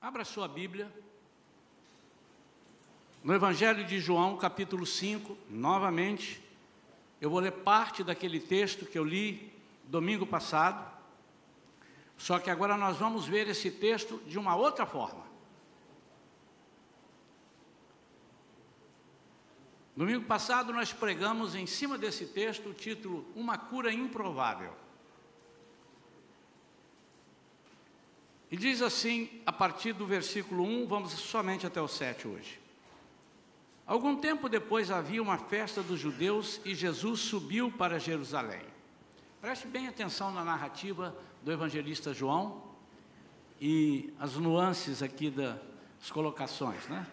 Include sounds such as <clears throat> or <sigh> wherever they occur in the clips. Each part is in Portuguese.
Abra sua Bíblia. No Evangelho de João, capítulo 5, novamente, eu vou ler parte daquele texto que eu li domingo passado. Só que agora nós vamos ver esse texto de uma outra forma. Domingo passado nós pregamos em cima desse texto o título Uma cura improvável. E diz assim, a partir do versículo 1, vamos somente até o 7 hoje. Algum tempo depois havia uma festa dos judeus e Jesus subiu para Jerusalém. Preste bem atenção na narrativa do evangelista João e as nuances aqui das colocações, né?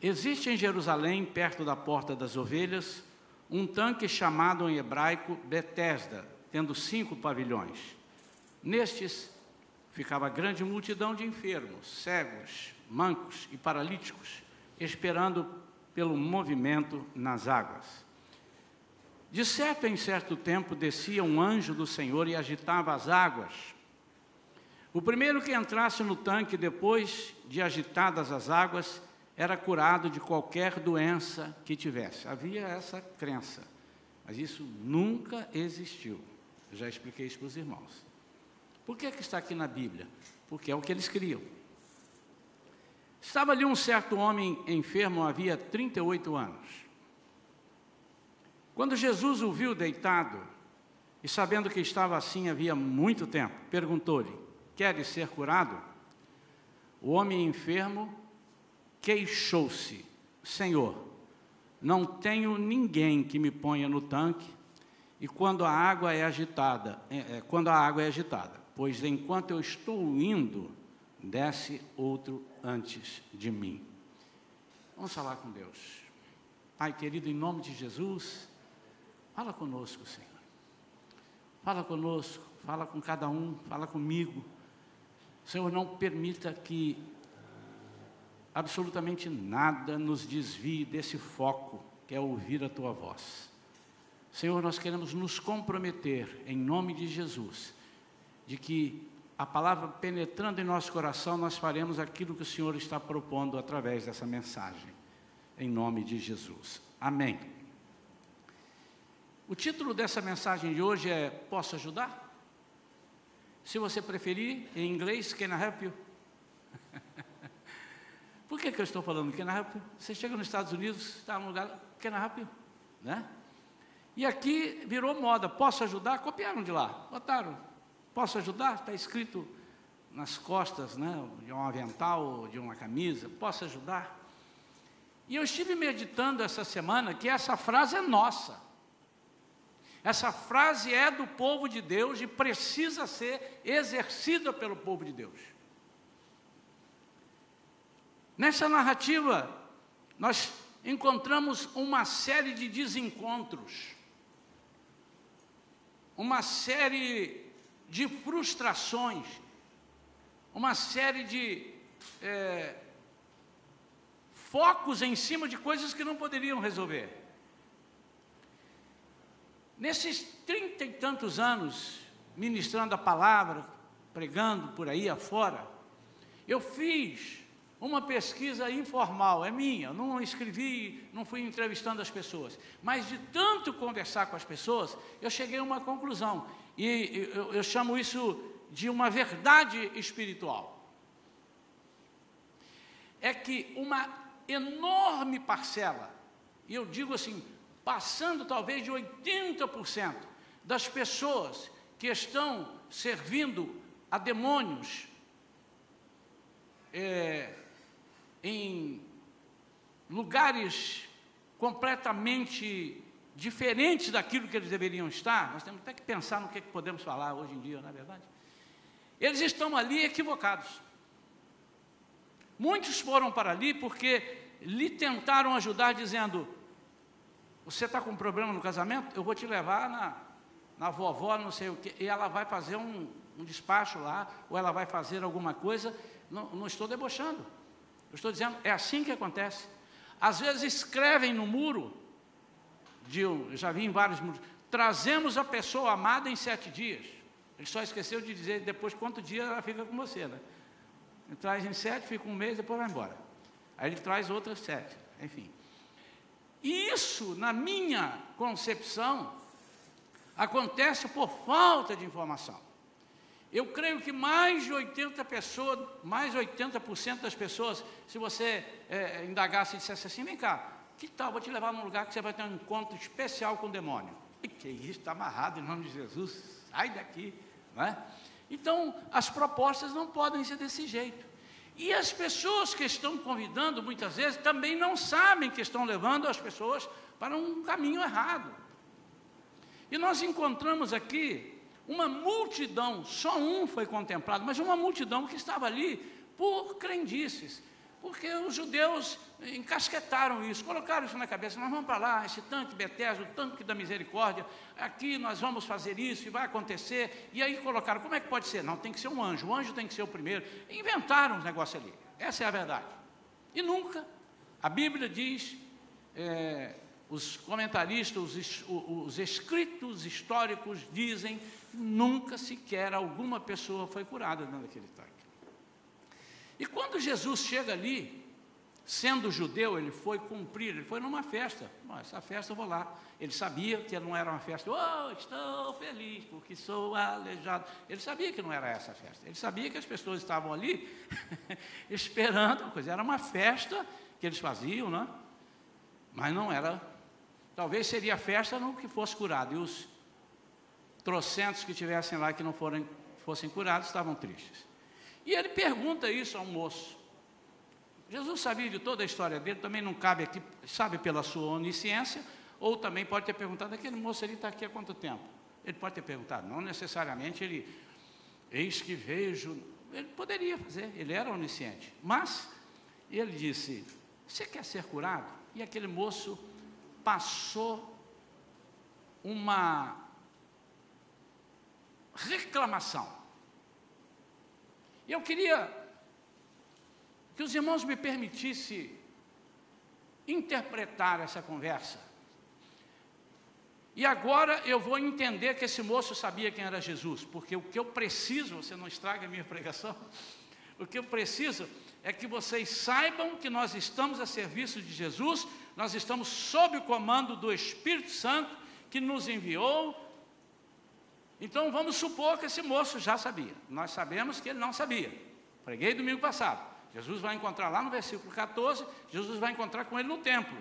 Existe em Jerusalém, perto da porta das ovelhas, um tanque chamado em hebraico Betesda, tendo cinco pavilhões. Nestes ficava grande multidão de enfermos, cegos, mancos e paralíticos, esperando pelo movimento nas águas. De certo em certo tempo descia um anjo do Senhor e agitava as águas. O primeiro que entrasse no tanque depois de agitadas as águas era curado de qualquer doença que tivesse. Havia essa crença, mas isso nunca existiu. Eu já expliquei isso para os irmãos. Por que, que está aqui na Bíblia? Porque é o que eles criam. Estava ali um certo homem enfermo havia 38 anos. Quando Jesus o viu deitado, e sabendo que estava assim havia muito tempo, perguntou-lhe: Queres ser curado? O homem enfermo queixou-se: Senhor, não tenho ninguém que me ponha no tanque, e quando a água é agitada, é, é, quando a água é agitada, pois enquanto eu estou indo, desce outro antes de mim. Vamos falar com Deus. Pai querido, em nome de Jesus, fala conosco, Senhor. Fala conosco, fala com cada um, fala comigo. Senhor, não permita que absolutamente nada nos desvie desse foco, que é ouvir a tua voz. Senhor, nós queremos nos comprometer, em nome de Jesus, de que a palavra penetrando em nosso coração, nós faremos aquilo que o Senhor está propondo através dessa mensagem, em nome de Jesus. Amém. O título dessa mensagem de hoje é Posso ajudar? Se você preferir, em inglês, Can I help you? <laughs> Por que, que eu estou falando Can I help you? Você chega nos Estados Unidos, está num lugar, Can I help you? Né? E aqui virou moda, posso ajudar? Copiaram de lá, botaram Posso ajudar? Está escrito nas costas né, de um avental, de uma camisa. Posso ajudar? E eu estive meditando essa semana que essa frase é nossa. Essa frase é do povo de Deus e precisa ser exercida pelo povo de Deus. Nessa narrativa, nós encontramos uma série de desencontros, uma série de frustrações, uma série de é, focos em cima de coisas que não poderiam resolver. Nesses trinta e tantos anos, ministrando a palavra, pregando por aí afora, eu fiz uma pesquisa informal, é minha, não escrevi, não fui entrevistando as pessoas, mas de tanto conversar com as pessoas, eu cheguei a uma conclusão. E eu, eu chamo isso de uma verdade espiritual. É que uma enorme parcela, e eu digo assim, passando talvez de 80% das pessoas que estão servindo a demônios é, em lugares completamente diferentes daquilo que eles deveriam estar, nós temos até que pensar no que, é que podemos falar hoje em dia, na é verdade. Eles estão ali equivocados. Muitos foram para ali porque lhe tentaram ajudar, dizendo: Você está com um problema no casamento? Eu vou te levar na, na vovó, não sei o quê, e ela vai fazer um, um despacho lá, ou ela vai fazer alguma coisa. Não, não estou debochando, eu estou dizendo, é assim que acontece. Às vezes escrevem no muro de, eu já vi em vários mundos, trazemos a pessoa amada em sete dias. Ele só esqueceu de dizer depois quanto dia ela fica com você, né? Ele traz em sete, fica um mês, depois vai embora. Aí ele traz outras sete, enfim. E isso, na minha concepção, acontece por falta de informação. Eu creio que mais de 80 pessoas, mais de 80% das pessoas, se você é, indagasse e dissesse assim, vem cá, que tal, vou te levar num lugar que você vai ter um encontro especial com o demônio. E que isso, está amarrado em nome de Jesus, sai daqui, não é? Então, as propostas não podem ser desse jeito. E as pessoas que estão convidando, muitas vezes, também não sabem que estão levando as pessoas para um caminho errado. E nós encontramos aqui uma multidão, só um foi contemplado, mas uma multidão que estava ali por crendices, porque os judeus encasquetaram isso, colocaram isso na cabeça, nós vamos para lá, esse tanque Bethesda, o tanque da misericórdia, aqui nós vamos fazer isso e vai acontecer, e aí colocaram, como é que pode ser? Não, tem que ser um anjo, o anjo tem que ser o primeiro, inventaram os negócios ali, essa é a verdade, e nunca, a Bíblia diz, é, os comentaristas, os, os escritos históricos dizem nunca sequer alguma pessoa foi curada dentro daquele tanque. E quando Jesus chega ali, sendo judeu, ele foi cumprir, ele foi numa festa. Essa festa eu vou lá. Ele sabia que não era uma festa, oh, estou feliz porque sou aleijado. Ele sabia que não era essa festa. Ele sabia que as pessoas estavam ali <laughs> esperando coisa. Era uma festa que eles faziam, né? mas não era. Talvez seria festa no que fosse curado. E os trocentos que tivessem lá que não foram, fossem curados estavam tristes. E ele pergunta isso ao moço. Jesus sabia de toda a história dele, também não cabe aqui, sabe pela sua onisciência, ou também pode ter perguntado, aquele moço ele está aqui há quanto tempo? Ele pode ter perguntado, não necessariamente ele, eis que vejo, ele poderia fazer, ele era onisciente. Mas ele disse, você quer ser curado? E aquele moço passou uma reclamação. E eu queria que os irmãos me permitissem interpretar essa conversa. E agora eu vou entender que esse moço sabia quem era Jesus, porque o que eu preciso, você não estraga a minha <laughs> pregação, o que eu preciso é que vocês saibam que nós estamos a serviço de Jesus, nós estamos sob o comando do Espírito Santo que nos enviou então vamos supor que esse moço já sabia. Nós sabemos que ele não sabia. Preguei domingo passado. Jesus vai encontrar lá no versículo 14, Jesus vai encontrar com ele no templo.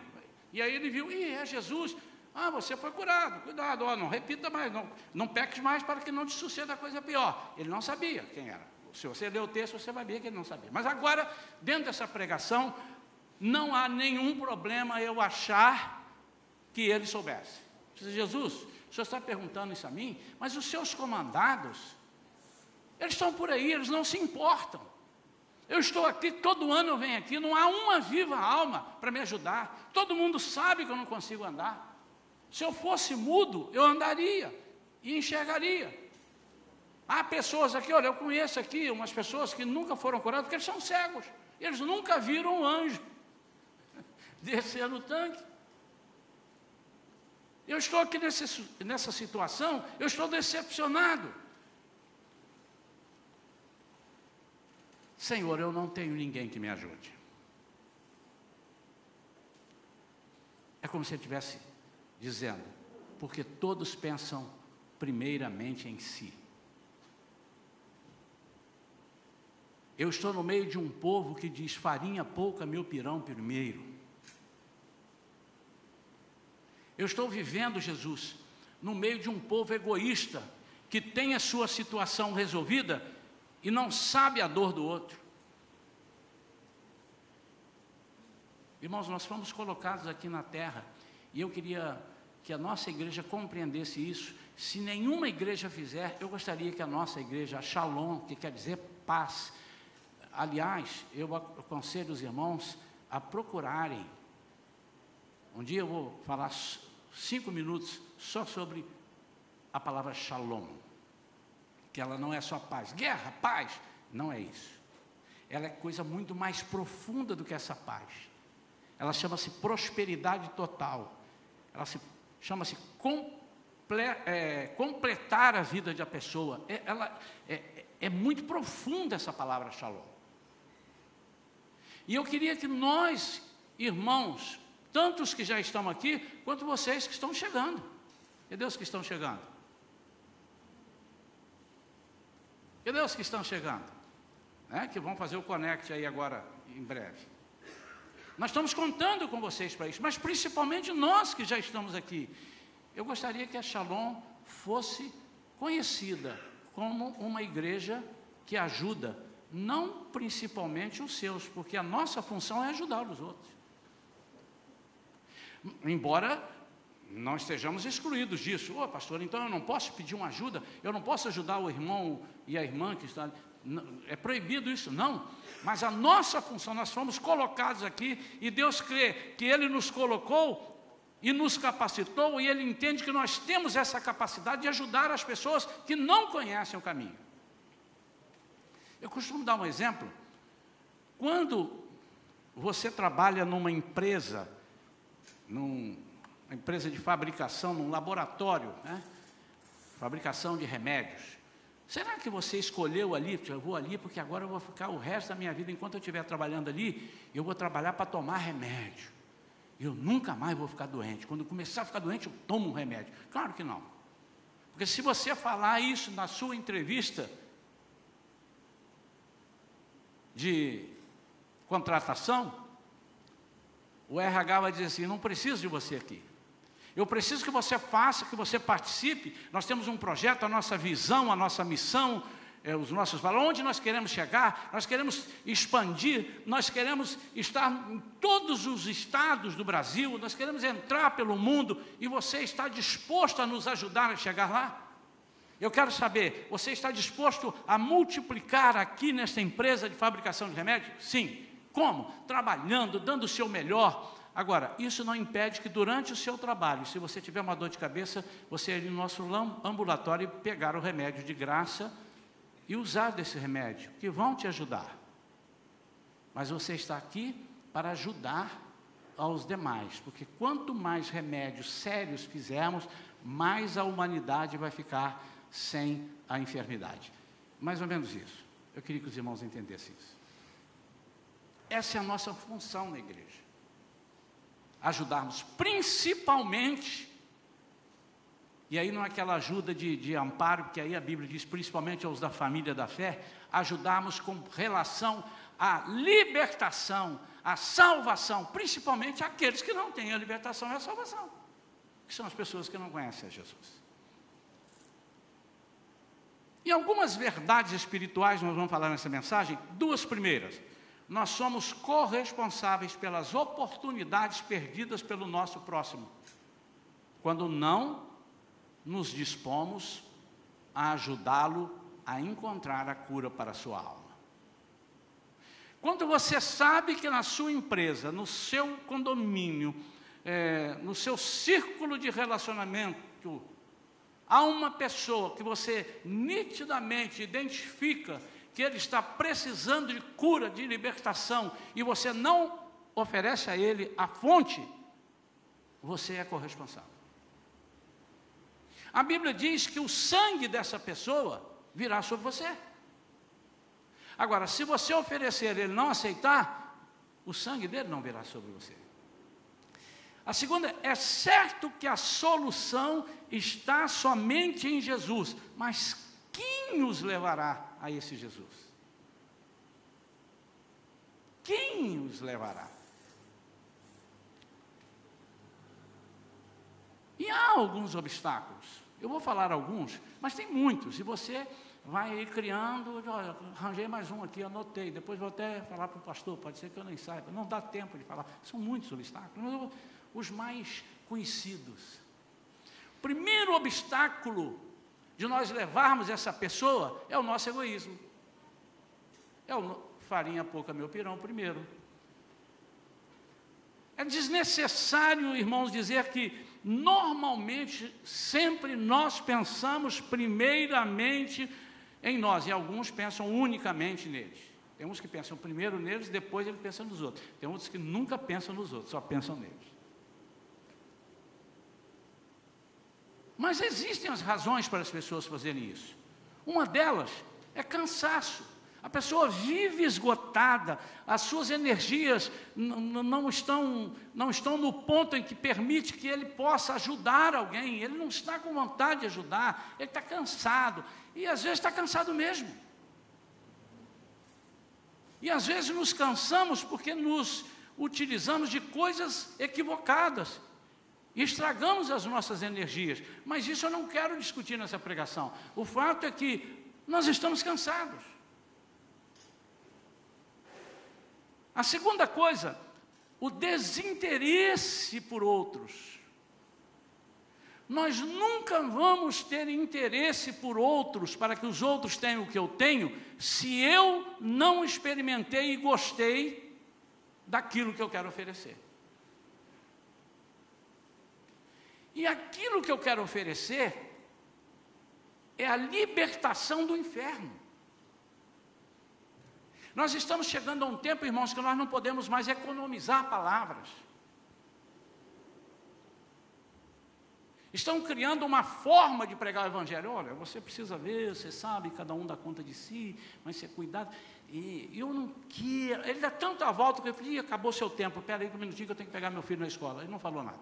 E aí ele viu, ih, é Jesus. Ah, você foi curado, cuidado, não repita mais, não, não peques mais para que não te suceda coisa pior. Ele não sabia quem era. Se você ler o texto, você vai ver que ele não sabia. Mas agora, dentro dessa pregação, não há nenhum problema eu achar que ele soubesse. Jesus, o senhor está perguntando isso a mim, mas os seus comandados, eles estão por aí, eles não se importam. Eu estou aqui, todo ano eu venho aqui, não há uma viva alma para me ajudar. Todo mundo sabe que eu não consigo andar. Se eu fosse mudo, eu andaria e enxergaria. Há pessoas aqui, olha, eu conheço aqui umas pessoas que nunca foram curadas porque eles são cegos. Eles nunca viram um anjo <laughs> descer no tanque. Eu estou aqui nesse, nessa situação, eu estou decepcionado. Senhor, eu não tenho ninguém que me ajude. É como se ele estivesse dizendo, porque todos pensam primeiramente em si. Eu estou no meio de um povo que diz farinha pouca, meu pirão primeiro. Eu estou vivendo, Jesus, no meio de um povo egoísta, que tem a sua situação resolvida e não sabe a dor do outro. Irmãos, nós fomos colocados aqui na terra e eu queria que a nossa igreja compreendesse isso. Se nenhuma igreja fizer, eu gostaria que a nossa igreja, a Shalom, que quer dizer paz, aliás, eu aconselho os irmãos a procurarem um dia eu vou falar cinco minutos só sobre a palavra shalom, que ela não é só paz, guerra, paz, não é isso. Ela é coisa muito mais profunda do que essa paz. Ela chama-se prosperidade total. Ela se chama-se comple, é, completar a vida da pessoa. É, ela, é, é muito profunda essa palavra shalom. E eu queria que nós, irmãos, tantos que já estão aqui, quanto vocês que estão chegando. E Deus que estão chegando? E Deus que estão chegando? É, que vão fazer o connect aí agora, em breve. Nós estamos contando com vocês para isso, mas principalmente nós que já estamos aqui. Eu gostaria que a Shalom fosse conhecida como uma igreja que ajuda, não principalmente os seus, porque a nossa função é ajudar os outros. Embora não estejamos excluídos disso. Ô oh, pastor, então eu não posso pedir uma ajuda, eu não posso ajudar o irmão e a irmã que está. É proibido isso, não. Mas a nossa função, nós fomos colocados aqui e Deus crê que Ele nos colocou e nos capacitou, e Ele entende que nós temos essa capacidade de ajudar as pessoas que não conhecem o caminho. Eu costumo dar um exemplo. Quando você trabalha numa empresa, numa empresa de fabricação, num laboratório, né? fabricação de remédios, será que você escolheu ali, eu vou ali porque agora eu vou ficar o resto da minha vida, enquanto eu estiver trabalhando ali, eu vou trabalhar para tomar remédio eu nunca mais vou ficar doente. Quando começar a ficar doente, eu tomo um remédio. Claro que não. Porque se você falar isso na sua entrevista de contratação, o RH vai dizer assim: não preciso de você aqui. Eu preciso que você faça, que você participe. Nós temos um projeto, a nossa visão, a nossa missão, é, os nossos valores, onde nós queremos chegar, nós queremos expandir, nós queremos estar em todos os estados do Brasil, nós queremos entrar pelo mundo e você está disposto a nos ajudar a chegar lá? Eu quero saber, você está disposto a multiplicar aqui nesta empresa de fabricação de remédios? Sim. Como? Trabalhando, dando o seu melhor. Agora, isso não impede que durante o seu trabalho, se você tiver uma dor de cabeça, você ir no nosso ambulatório e pegar o remédio de graça e usar desse remédio, que vão te ajudar. Mas você está aqui para ajudar aos demais, porque quanto mais remédios sérios fizermos, mais a humanidade vai ficar sem a enfermidade. Mais ou menos isso. Eu queria que os irmãos entendessem isso. Essa é a nossa função na igreja. Ajudarmos principalmente e aí não é aquela ajuda de, de amparo, que aí a Bíblia diz, principalmente aos da família da fé, ajudarmos com relação à libertação, à salvação, principalmente aqueles que não têm a libertação e a salvação, que são as pessoas que não conhecem a Jesus. E algumas verdades espirituais nós vamos falar nessa mensagem, duas primeiras. Nós somos corresponsáveis pelas oportunidades perdidas pelo nosso próximo. Quando não nos dispomos a ajudá-lo a encontrar a cura para a sua alma. Quando você sabe que na sua empresa, no seu condomínio, é, no seu círculo de relacionamento, há uma pessoa que você nitidamente identifica que ele está precisando de cura, de libertação, e você não oferece a ele a fonte, você é corresponsável. A Bíblia diz que o sangue dessa pessoa virá sobre você. Agora, se você oferecer e ele não aceitar, o sangue dele não virá sobre você. A segunda, é certo que a solução está somente em Jesus, mas quem nos levará a esse Jesus? Quem os levará? E há alguns obstáculos. Eu vou falar alguns, mas tem muitos. E você vai criando, olha, arranjei mais um aqui, anotei. Depois vou até falar para o pastor, pode ser que eu nem saiba. Não dá tempo de falar. São muitos obstáculos, mas os mais conhecidos. Primeiro obstáculo de nós levarmos essa pessoa é o nosso egoísmo. É o farinha pouca meu pirão primeiro. É desnecessário, irmãos, dizer que normalmente, sempre nós pensamos primeiramente em nós, e alguns pensam unicamente neles. Tem uns que pensam primeiro neles, depois ele pensa nos outros. Tem outros que nunca pensam nos outros, só pensam neles. Mas existem as razões para as pessoas fazerem isso. Uma delas é cansaço. A pessoa vive esgotada, as suas energias não estão, não estão no ponto em que permite que ele possa ajudar alguém. Ele não está com vontade de ajudar, ele está cansado. E às vezes está cansado mesmo. E às vezes nos cansamos porque nos utilizamos de coisas equivocadas. E estragamos as nossas energias. Mas isso eu não quero discutir nessa pregação. O fato é que nós estamos cansados. A segunda coisa, o desinteresse por outros. Nós nunca vamos ter interesse por outros para que os outros tenham o que eu tenho, se eu não experimentei e gostei daquilo que eu quero oferecer. E aquilo que eu quero oferecer é a libertação do inferno. Nós estamos chegando a um tempo, irmãos, que nós não podemos mais economizar palavras. Estão criando uma forma de pregar o Evangelho. Olha, você precisa ver, você sabe, cada um dá conta de si, mas ser cuidado. E eu não quero. Ele dá tanta volta que eu falei, acabou seu tempo, espera aí um minutinho que eu tenho que pegar meu filho na escola. Ele não falou nada.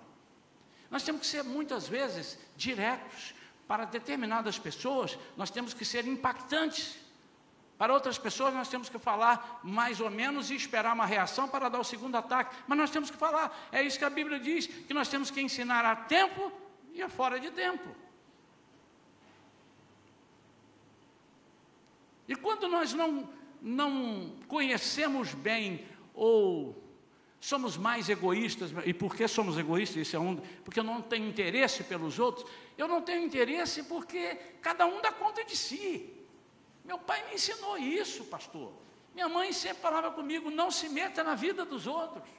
Nós temos que ser muitas vezes diretos. Para determinadas pessoas, nós temos que ser impactantes. Para outras pessoas, nós temos que falar mais ou menos e esperar uma reação para dar o segundo ataque. Mas nós temos que falar. É isso que a Bíblia diz: que nós temos que ensinar a tempo e a fora de tempo. E quando nós não, não conhecemos bem ou somos mais egoístas, e por que somos egoístas? Isso é um, porque eu não tenho interesse pelos outros. Eu não tenho interesse porque cada um dá conta de si. Meu pai me ensinou isso, pastor. Minha mãe sempre falava comigo: não se meta na vida dos outros.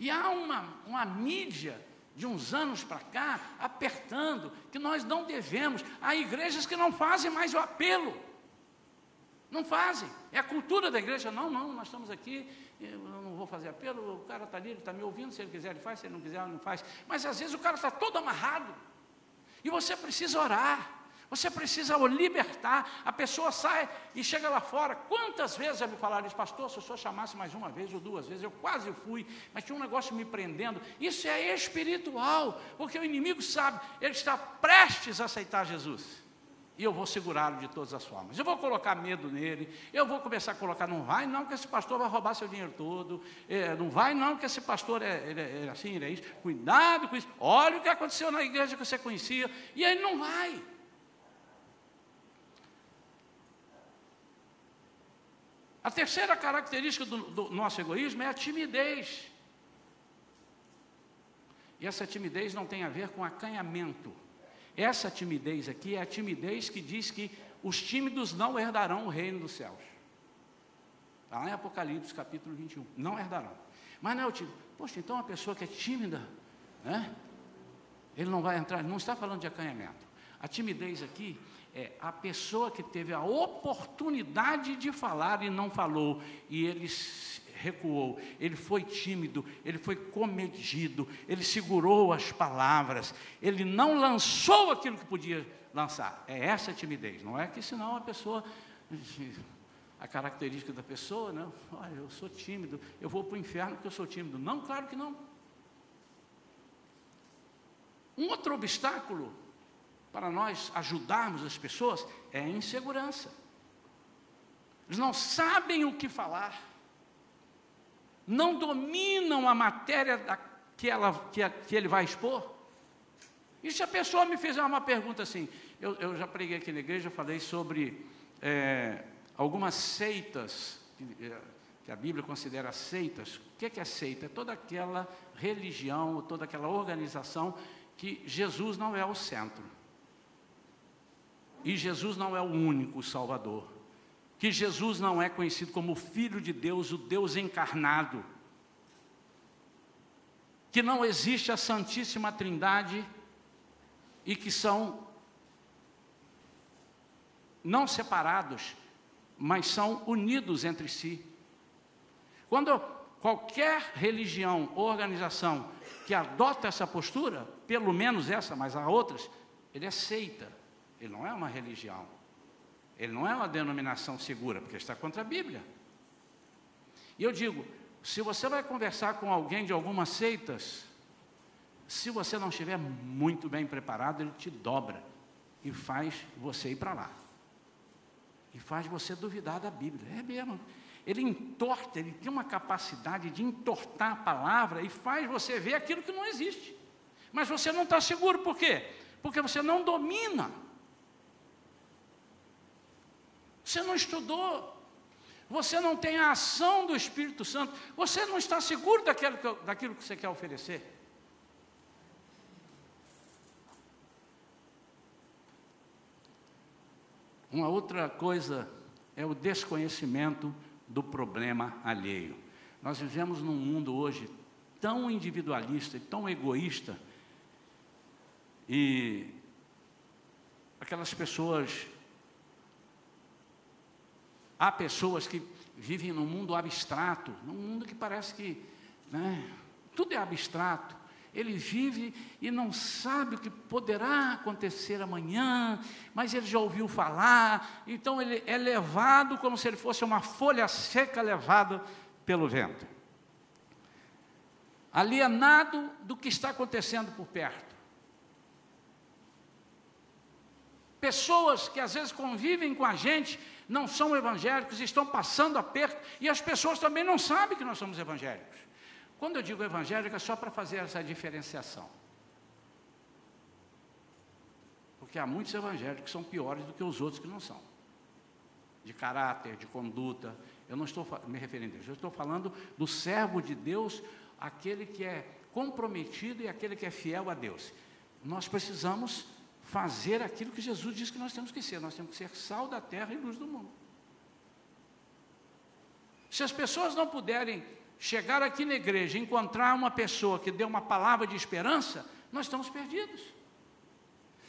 E há uma, uma mídia de uns anos para cá apertando que nós não devemos. Há igrejas que não fazem mais o apelo. Não fazem. É a cultura da igreja. Não, não, nós estamos aqui, eu não vou fazer apelo, o cara está ali, ele está me ouvindo, se ele quiser ele faz, se ele não quiser ele não faz. Mas às vezes o cara está todo amarrado. E você precisa orar. Você precisa o libertar. A pessoa sai e chega lá fora. Quantas vezes já me falaram isso, pastor? Se o senhor chamasse mais uma vez ou duas vezes, eu quase fui, mas tinha um negócio me prendendo. Isso é espiritual, porque o inimigo sabe, ele está prestes a aceitar Jesus. E eu vou segurá-lo de todas as formas. Eu vou colocar medo nele. Eu vou começar a colocar, não vai não, que esse pastor vai roubar seu dinheiro todo. É, não vai não, que esse pastor é, ele é, ele é assim, ele é isso. Cuidado com isso. Olha o que aconteceu na igreja que você conhecia. E aí não vai. A terceira característica do, do nosso egoísmo é a timidez. E essa timidez não tem a ver com acanhamento. Essa timidez aqui é a timidez que diz que os tímidos não herdarão o reino dos céus. Está lá em Apocalipse capítulo 21. Não herdarão. Mas não é o tímido. Poxa, então a pessoa que é tímida, né? Ele não vai entrar, não está falando de acanhamento. A timidez aqui é a pessoa que teve a oportunidade de falar e não falou, e ele recuou, ele foi tímido, ele foi comedido, ele segurou as palavras, ele não lançou aquilo que podia lançar. É essa a timidez, não é que senão a pessoa, a característica da pessoa, né? Olha, eu sou tímido, eu vou para o inferno porque eu sou tímido. Não, claro que não. Um outro obstáculo para nós ajudarmos as pessoas é a insegurança. Eles não sabem o que falar, não dominam a matéria da, que, ela, que, que, ele vai expor. E se a pessoa me fizer uma pergunta assim, eu, eu já preguei aqui na igreja, falei sobre é, algumas seitas que, é, que, a Bíblia considera seitas. O que é, que é seita? É toda aquela religião, toda aquela organização que Jesus não é o centro. E Jesus não é o único Salvador. Que Jesus não é conhecido como Filho de Deus, o Deus encarnado. Que não existe a Santíssima Trindade e que são não separados, mas são unidos entre si. Quando qualquer religião ou organização que adota essa postura, pelo menos essa, mas há outras, ele é seita. Ele não é uma religião. Ele não é uma denominação segura, porque está contra a Bíblia. E eu digo: se você vai conversar com alguém de algumas seitas, se você não estiver muito bem preparado, ele te dobra e faz você ir para lá. E faz você duvidar da Bíblia. É mesmo. Ele entorta, ele tem uma capacidade de entortar a palavra e faz você ver aquilo que não existe. Mas você não está seguro, por quê? Porque você não domina. Você não estudou. Você não tem a ação do Espírito Santo. Você não está seguro daquilo que, daquilo que você quer oferecer. Uma outra coisa é o desconhecimento do problema alheio. Nós vivemos num mundo hoje tão individualista e tão egoísta, e aquelas pessoas. Há pessoas que vivem num mundo abstrato, num mundo que parece que né, tudo é abstrato. Ele vive e não sabe o que poderá acontecer amanhã, mas ele já ouviu falar, então ele é levado como se ele fosse uma folha seca levada pelo vento. Alienado do que está acontecendo por perto. Pessoas que às vezes convivem com a gente, não são evangélicos, estão passando aperto, e as pessoas também não sabem que nós somos evangélicos. Quando eu digo evangélico, é só para fazer essa diferenciação. Porque há muitos evangélicos que são piores do que os outros que não são. De caráter, de conduta. Eu não estou me referindo a Deus, eu estou falando do servo de Deus, aquele que é comprometido e aquele que é fiel a Deus. Nós precisamos fazer aquilo que Jesus disse que nós temos que ser. Nós temos que ser sal da terra e luz do mundo. Se as pessoas não puderem chegar aqui na igreja e encontrar uma pessoa que deu uma palavra de esperança, nós estamos perdidos.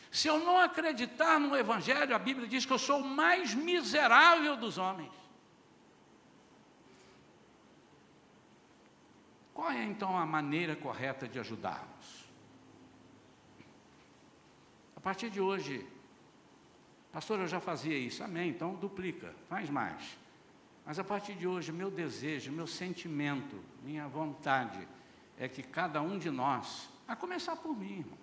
Se eu não acreditar no Evangelho, a Bíblia diz que eu sou o mais miserável dos homens. Qual é então a maneira correta de ajudarmos? Partir de hoje, pastor, eu já fazia isso, amém, então duplica, faz mais. Mas a partir de hoje, meu desejo, meu sentimento, minha vontade é que cada um de nós, a começar por mim, irmãos,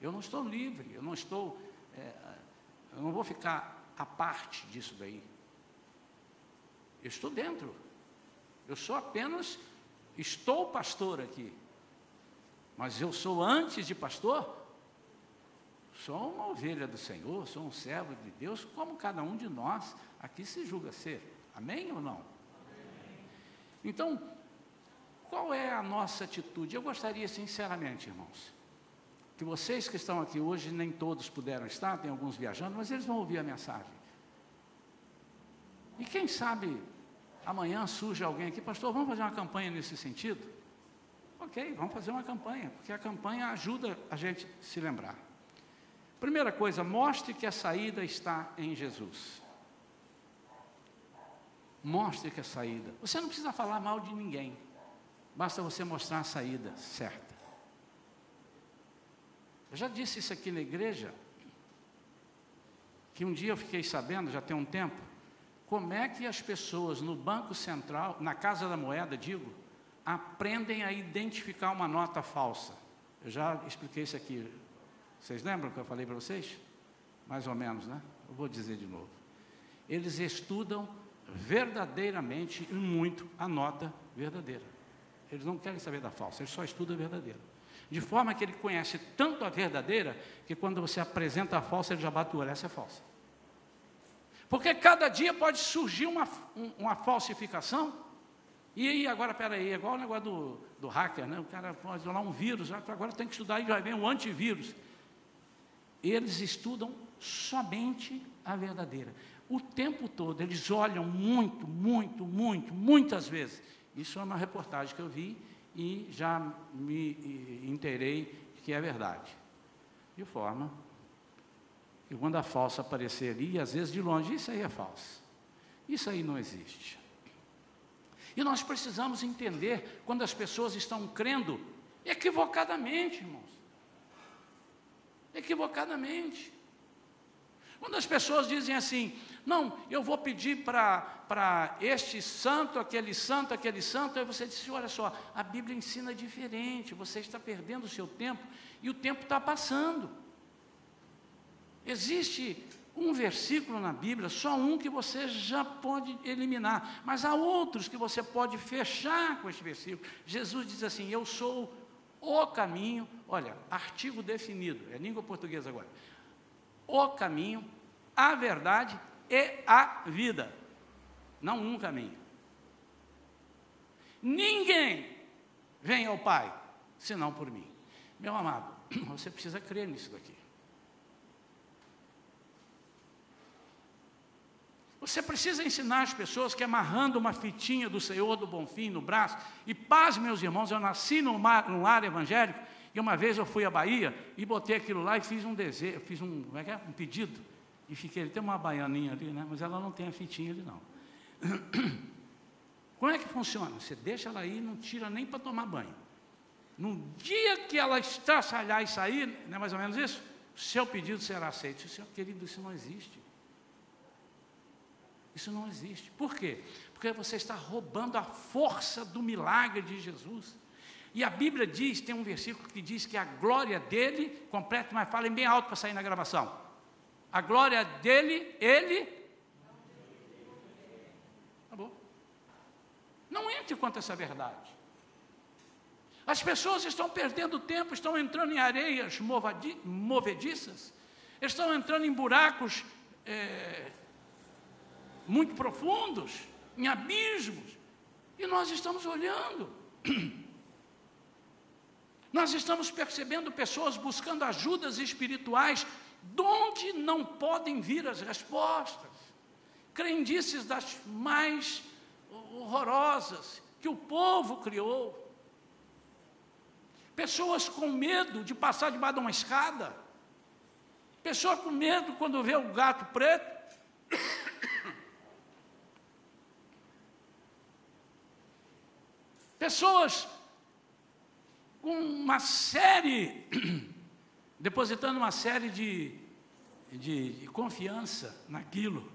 eu não estou livre, eu não estou, é, eu não vou ficar à parte disso daí. Eu estou dentro. Eu sou apenas, estou pastor aqui. Mas eu sou antes de pastor, sou uma ovelha do Senhor, sou um servo de Deus, como cada um de nós aqui se julga ser. Amém ou não? Então, qual é a nossa atitude? Eu gostaria, sinceramente, irmãos, que vocês que estão aqui hoje, nem todos puderam estar, tem alguns viajando, mas eles vão ouvir a mensagem. E quem sabe amanhã surge alguém aqui, pastor, vamos fazer uma campanha nesse sentido? Ok, vamos fazer uma campanha, porque a campanha ajuda a gente se lembrar. Primeira coisa, mostre que a saída está em Jesus. Mostre que a saída. Você não precisa falar mal de ninguém. Basta você mostrar a saída certa. Eu já disse isso aqui na igreja. Que um dia eu fiquei sabendo, já tem um tempo, como é que as pessoas no Banco Central, na Casa da Moeda, digo, aprendem a identificar uma nota falsa. Eu já expliquei isso aqui. Vocês lembram que eu falei para vocês? Mais ou menos, né? Eu vou dizer de novo. Eles estudam verdadeiramente e muito a nota verdadeira. Eles não querem saber da falsa, eles só estudam a verdadeira. De forma que ele conhece tanto a verdadeira, que quando você apresenta a falsa, ele já bate o olho, essa é falsa. Porque cada dia pode surgir uma, uma falsificação. E aí, agora, peraí, é igual o negócio do, do hacker, né? O cara pode lá um vírus, agora tem que estudar e já vem um antivírus. Eles estudam somente a verdadeira o tempo todo. Eles olham muito, muito, muito, muitas vezes. Isso é uma reportagem que eu vi e já me inteirei que é verdade. De forma que quando a falsa aparecer ali, às vezes de longe, isso aí é falso. Isso aí não existe. E nós precisamos entender quando as pessoas estão crendo equivocadamente, irmãos. Equivocadamente. Quando as pessoas dizem assim, não, eu vou pedir para este santo, aquele santo, aquele santo, aí você diz, olha só, a Bíblia ensina diferente, você está perdendo o seu tempo e o tempo está passando. Existe um versículo na Bíblia, só um que você já pode eliminar, mas há outros que você pode fechar com esse versículo. Jesus diz assim: Eu sou o caminho, olha, artigo definido, é língua portuguesa agora. O caminho, a verdade e a vida. Não um caminho. Ninguém vem ao Pai senão por mim. Meu amado, <clears throat> você precisa crer nisso daqui. Você precisa ensinar as pessoas que amarrando uma fitinha do Senhor do Bonfim no braço, e paz, meus irmãos, eu nasci num, lar evangélico, e uma vez eu fui à Bahia e botei aquilo lá e fiz um desejo, fiz um, como é que é? um pedido, e fiquei, tem uma baianinha ali, né? mas ela não tem a fitinha ali não. <coughs> Como é que funciona? Você deixa ela aí e não tira nem para tomar banho. No dia que ela estraçalhar e sair, não é mais ou menos isso? Seu pedido será aceito. Senhor querido, isso não existe. Isso não existe. Por quê? Porque você está roubando a força do milagre de Jesus. E a Bíblia diz, tem um versículo que diz que a glória dele, completo, mas falem bem alto para sair na gravação. A glória dele, ele. Bom. Não entre contra essa verdade. As pessoas estão perdendo tempo, estão entrando em areias movediças, estão entrando em buracos é, muito profundos, em abismos, e nós estamos olhando. <clears throat> Nós estamos percebendo pessoas buscando ajudas espirituais, de onde não podem vir as respostas. Crendices das mais horrorosas que o povo criou. Pessoas com medo de passar debaixo de uma escada. Pessoa com medo quando vê o gato preto. Pessoas com uma série, <clears throat> depositando uma série de, de, de confiança naquilo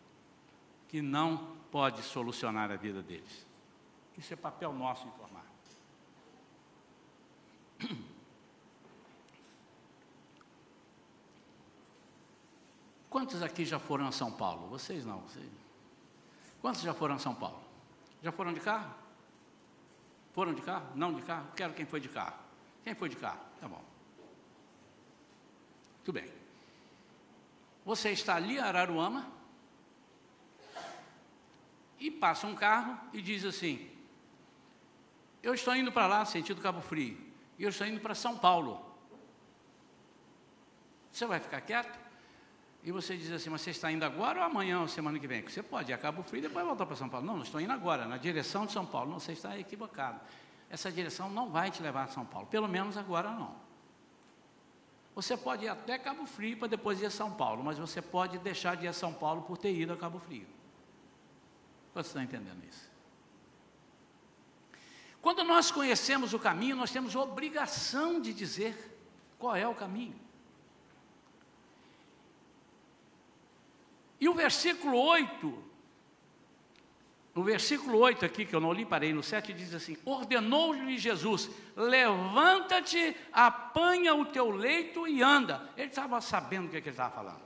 <clears throat> que não pode solucionar a vida deles. Isso é papel nosso informar. <clears throat> Quantos aqui já foram a São Paulo? Vocês não. Vocês... Quantos já foram a São Paulo? Já foram de carro? Foram de carro? Não de carro? Quero quem foi de carro. Quem foi de carro? Tá bom. Tudo bem. Você está ali, Araruama, e passa um carro e diz assim: Eu estou indo para lá, sentido Cabo Frio, e eu estou indo para São Paulo. Você vai ficar quieto? E você diz assim, mas você está indo agora ou amanhã ou semana que vem? Você pode ir a Cabo Frio e depois voltar para São Paulo. Não, não estou indo agora, na direção de São Paulo. Não, você está equivocado. Essa direção não vai te levar a São Paulo, pelo menos agora não. Você pode ir até Cabo Frio para depois ir a São Paulo, mas você pode deixar de ir a São Paulo por ter ido a Cabo Frio. Você está entendendo isso? Quando nós conhecemos o caminho, nós temos obrigação de dizer qual é o caminho. E o versículo 8, o versículo 8 aqui, que eu não li, parei no 7, diz assim: Ordenou-lhe Jesus: Levanta-te, apanha o teu leito e anda. Ele estava sabendo o que, é que ele estava falando.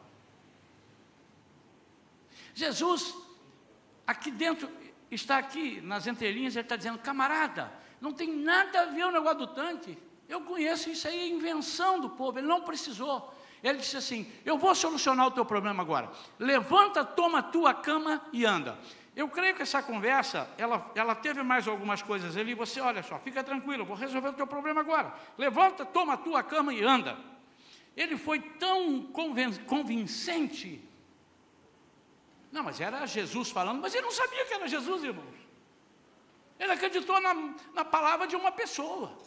Jesus, aqui dentro, está aqui nas entrelinhas, ele está dizendo: Camarada, não tem nada a ver o negócio do tanque. Eu conheço isso aí, é invenção do povo, ele não precisou. Ele disse assim: Eu vou solucionar o teu problema agora. Levanta, toma a tua cama e anda. Eu creio que essa conversa, ela, ela teve mais algumas coisas ali. Você, olha só, fica tranquilo, eu vou resolver o teu problema agora. Levanta, toma a tua cama e anda. Ele foi tão convincente. Não, mas era Jesus falando, mas ele não sabia que era Jesus, irmãos. Ele acreditou na, na palavra de uma pessoa.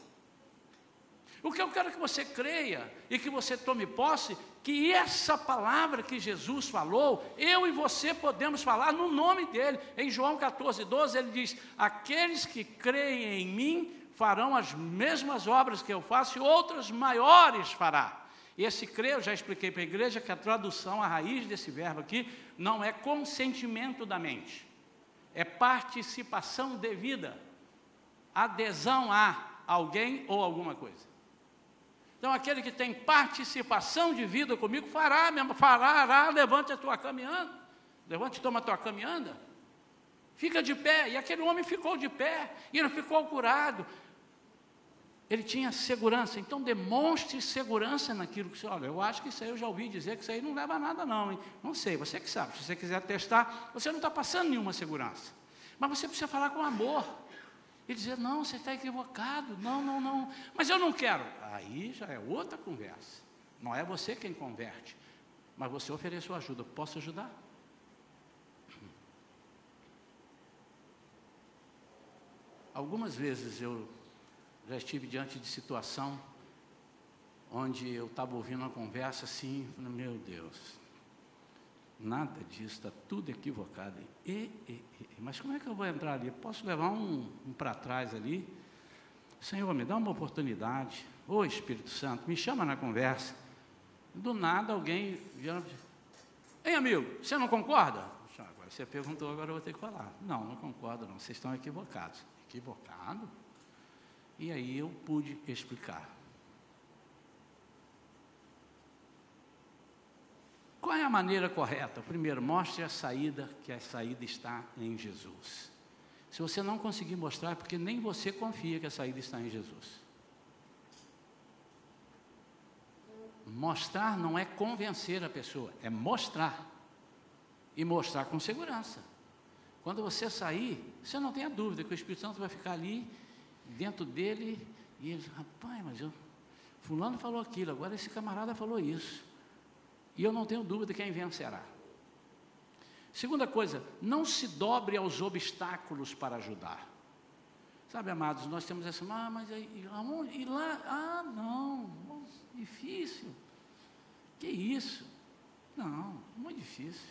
O que eu quero que você creia e que você tome posse, que essa palavra que Jesus falou, eu e você podemos falar no nome dele. Em João 14, 12, ele diz: Aqueles que creem em mim farão as mesmas obras que eu faço e outras maiores fará. E esse crer, eu já expliquei para a igreja que a tradução, a raiz desse verbo aqui, não é consentimento da mente, é participação devida, adesão a alguém ou alguma coisa. Então, aquele que tem participação de vida comigo, fará, mesmo, fará, levante a tua caminhando, levante e toma a tua caminhanda, fica de pé, e aquele homem ficou de pé, e ele ficou curado, ele tinha segurança, então demonstre segurança naquilo que você, olha, eu acho que isso aí eu já ouvi dizer que isso aí não leva a nada não, hein? não sei, você que sabe, se você quiser testar, você não está passando nenhuma segurança, mas você precisa falar com amor, e dizer, não, você está equivocado, não, não, não, mas eu não quero, aí já é outra conversa, não é você quem converte, mas você ofereceu ajuda, posso ajudar? Algumas vezes eu já estive diante de situação onde eu estava ouvindo uma conversa assim, falei, meu Deus, nada disso, está tudo equivocado. E, e, e, mas como é que eu vou entrar ali? Posso levar um, um para trás ali? Senhor, me dá uma oportunidade. Ô Espírito Santo, me chama na conversa. Do nada alguém vira. Ei, amigo, você não concorda? Agora você perguntou, agora eu vou ter que falar. Não, não concordo, não. Vocês estão equivocados. Equivocado? E aí eu pude explicar. Qual é a maneira correta? Primeiro, mostre a saída, que a saída está em Jesus. Se você não conseguir mostrar, é porque nem você confia que a saída está em Jesus. Mostrar não é convencer a pessoa, é mostrar. E mostrar com segurança. Quando você sair, você não tenha dúvida que o Espírito Santo vai ficar ali dentro dele, e ele, rapaz, mas eu, fulano falou aquilo, agora esse camarada falou isso. E eu não tenho dúvida quem vencerá. Segunda coisa, não se dobre aos obstáculos para ajudar. Sabe, amados, nós temos essa, ah, mas aí, aonde? E lá, ah, não, difícil. Que isso? Não, muito difícil.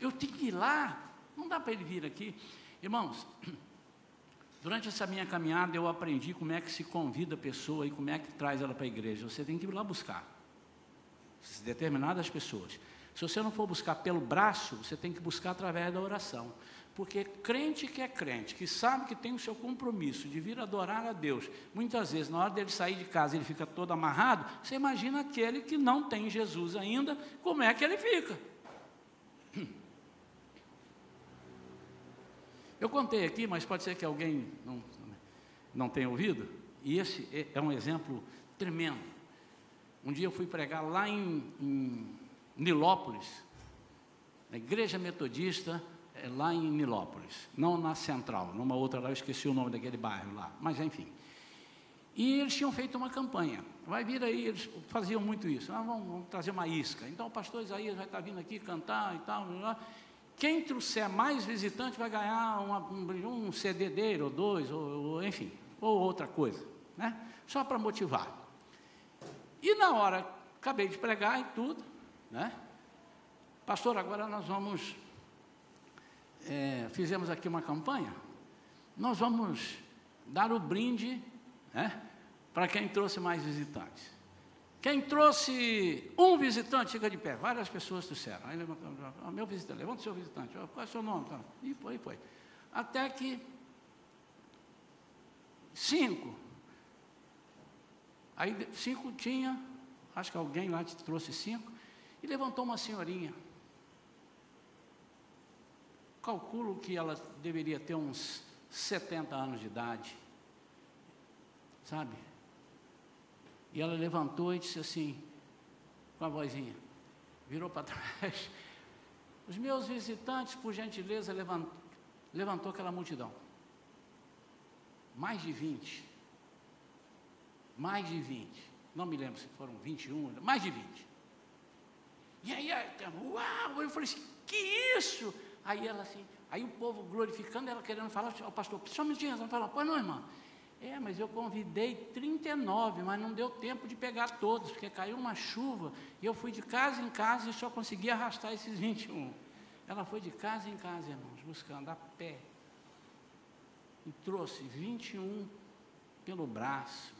Eu tenho que ir lá, não dá para ele vir aqui. Irmãos, <clears throat> Durante essa minha caminhada eu aprendi como é que se convida a pessoa e como é que traz ela para a igreja. Você tem que ir lá buscar. Determinadas pessoas. Se você não for buscar pelo braço, você tem que buscar através da oração. Porque crente que é crente, que sabe que tem o seu compromisso de vir adorar a Deus, muitas vezes, na hora dele sair de casa, ele fica todo amarrado. Você imagina aquele que não tem Jesus ainda, como é que ele fica? <clears throat> Eu contei aqui, mas pode ser que alguém não, não tenha ouvido, e esse é, é um exemplo tremendo. Um dia eu fui pregar lá em, em Nilópolis, na igreja metodista, é, lá em Nilópolis, não na central, numa outra lá, eu esqueci o nome daquele bairro lá, mas enfim. E eles tinham feito uma campanha. Vai vir aí, eles faziam muito isso. Ah, vamos, vamos, trazer uma isca. Então o pastor Isaías vai estar vindo aqui cantar e tal. Quem trouxer mais visitante vai ganhar uma, um, um CD dele, ou dois, ou, ou, enfim, ou outra coisa, né? Só para motivar. E na hora, acabei de pregar e tudo, né? Pastor, agora nós vamos, é, fizemos aqui uma campanha, nós vamos dar o brinde, né? Para quem trouxe mais visitantes. Quem trouxe um visitante, fica de pé. Várias pessoas trouxeram. Aí levantou, oh, meu visitante, levanta o seu visitante. Oh, qual é o seu nome? E foi, foi. Até que cinco. Aí cinco tinha, acho que alguém lá te trouxe cinco, e levantou uma senhorinha. Calculo que ela deveria ter uns 70 anos de idade. Sabe? E ela levantou e disse assim, com a vozinha, virou para <laughs> trás. Os meus visitantes, por gentileza, levantou, levantou aquela multidão. Mais de 20. Mais de 20. Não me lembro se foram 21, mais de 20. E aí, uau, eu falei assim, que isso? Aí ela assim, aí o povo glorificando, ela querendo falar, o pastor, um minutinho, ela fala, pois não, irmã. É, mas eu convidei 39, mas não deu tempo de pegar todos, porque caiu uma chuva e eu fui de casa em casa e só consegui arrastar esses 21. Ela foi de casa em casa, irmãos, buscando a pé. E trouxe 21 pelo braço.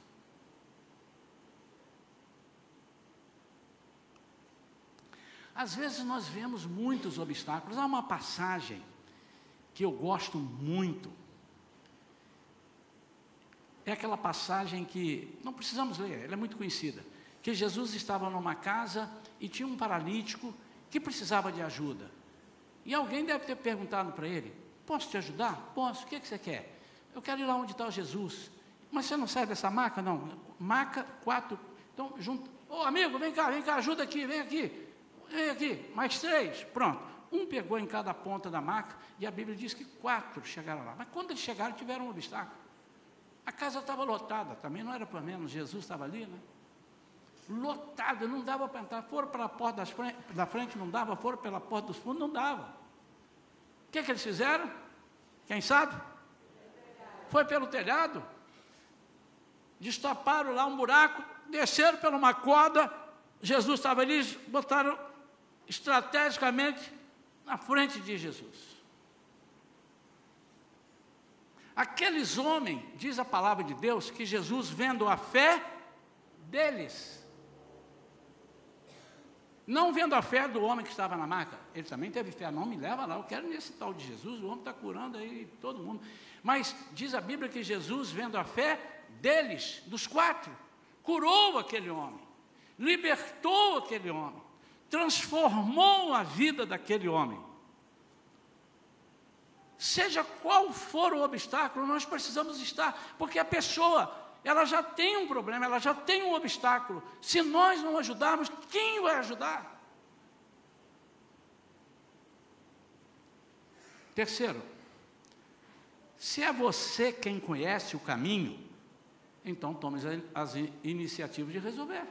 Às vezes nós vemos muitos obstáculos. Há uma passagem que eu gosto muito. É aquela passagem que não precisamos ler, ela é muito conhecida. Que Jesus estava numa casa e tinha um paralítico que precisava de ajuda. E alguém deve ter perguntado para ele: Posso te ajudar? Posso. O que, é que você quer? Eu quero ir lá onde está o Jesus. Mas você não sai dessa maca? Não. Maca, quatro. Então, junto. Ô amigo, vem cá, vem cá, ajuda aqui, vem aqui. Vem aqui. Mais três. Pronto. Um pegou em cada ponta da maca e a Bíblia diz que quatro chegaram lá. Mas quando eles chegaram, tiveram um obstáculo. A casa estava lotada, também não era para menos, Jesus estava ali, né? Lotada, não dava para entrar. Foram pela porta frente, da frente, não dava, foram pela porta dos fundos, não dava. O que, que eles fizeram? Quem sabe? Foi pelo telhado. Destaparam lá um buraco, desceram por uma corda. Jesus estava ali, botaram estrategicamente na frente de Jesus. Aqueles homens, diz a palavra de Deus, que Jesus, vendo a fé deles, não vendo a fé do homem que estava na maca, ele também teve fé, não me leva lá, eu quero nesse tal de Jesus, o homem está curando aí todo mundo. Mas diz a Bíblia que Jesus, vendo a fé deles, dos quatro, curou aquele homem, libertou aquele homem, transformou a vida daquele homem. Seja qual for o obstáculo, nós precisamos estar, porque a pessoa, ela já tem um problema, ela já tem um obstáculo. Se nós não ajudarmos, quem vai ajudar? Terceiro, se é você quem conhece o caminho, então tome as iniciativas de resolver.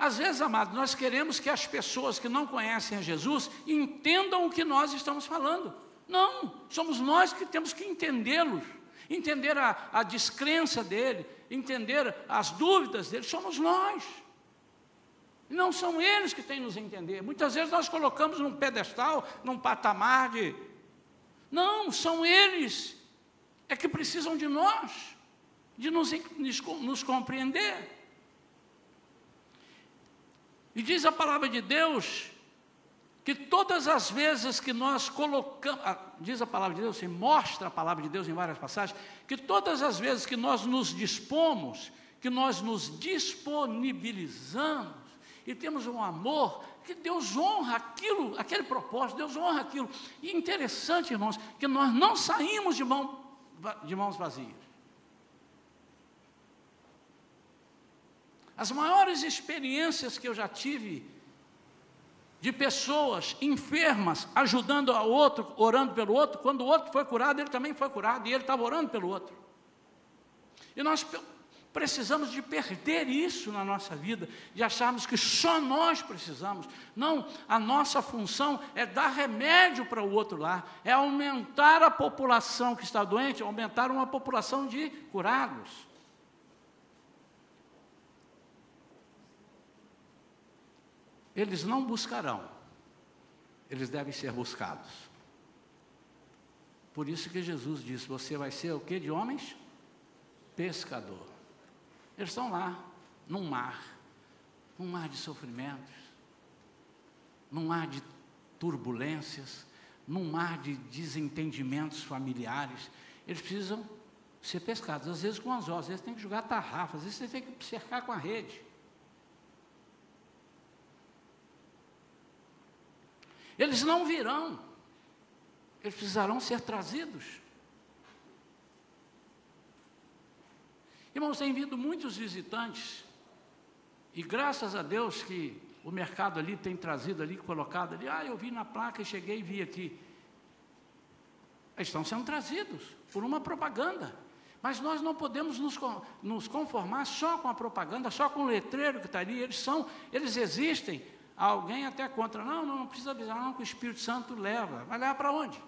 Às vezes, amados, nós queremos que as pessoas que não conhecem a Jesus entendam o que nós estamos falando. Não, somos nós que temos que entendê-los, entender a, a descrença dele, entender as dúvidas dele, somos nós. Não são eles que têm nos entender. Muitas vezes nós colocamos num pedestal, num patamar de. Não, são eles é que precisam de nós, de nos, nos, nos compreender. E diz a palavra de Deus que todas as vezes que nós colocamos, ah, diz a palavra de Deus, e mostra a palavra de Deus em várias passagens, que todas as vezes que nós nos dispomos, que nós nos disponibilizamos e temos um amor, que Deus honra aquilo, aquele propósito, Deus honra aquilo. E interessante, irmãos, que nós não saímos de, mão, de mãos vazias. As maiores experiências que eu já tive de pessoas enfermas ajudando a outro, orando pelo outro, quando o outro foi curado, ele também foi curado e ele estava orando pelo outro. E nós precisamos de perder isso na nossa vida, de acharmos que só nós precisamos. Não, a nossa função é dar remédio para o outro lá, é aumentar a população que está doente, aumentar uma população de curados. Eles não buscarão, eles devem ser buscados. Por isso que Jesus disse: Você vai ser o que de homens? Pescador. Eles estão lá, num mar, num mar de sofrimentos, num mar de turbulências, num mar de desentendimentos familiares. Eles precisam ser pescados, às vezes com anzol, às vezes tem que jogar tarrafas, às vezes tem que cercar com a rede. Eles não virão, eles precisarão ser trazidos. Irmãos, tem vindo muitos visitantes, e graças a Deus que o mercado ali tem trazido ali, colocado ali, ah, eu vi na placa e cheguei e vi aqui. Estão sendo trazidos por uma propaganda. Mas nós não podemos nos conformar só com a propaganda, só com o letreiro que está ali. Eles são, eles existem Alguém até contra, não, não, não precisa avisar, não, que o Espírito Santo leva. Vai levar para onde?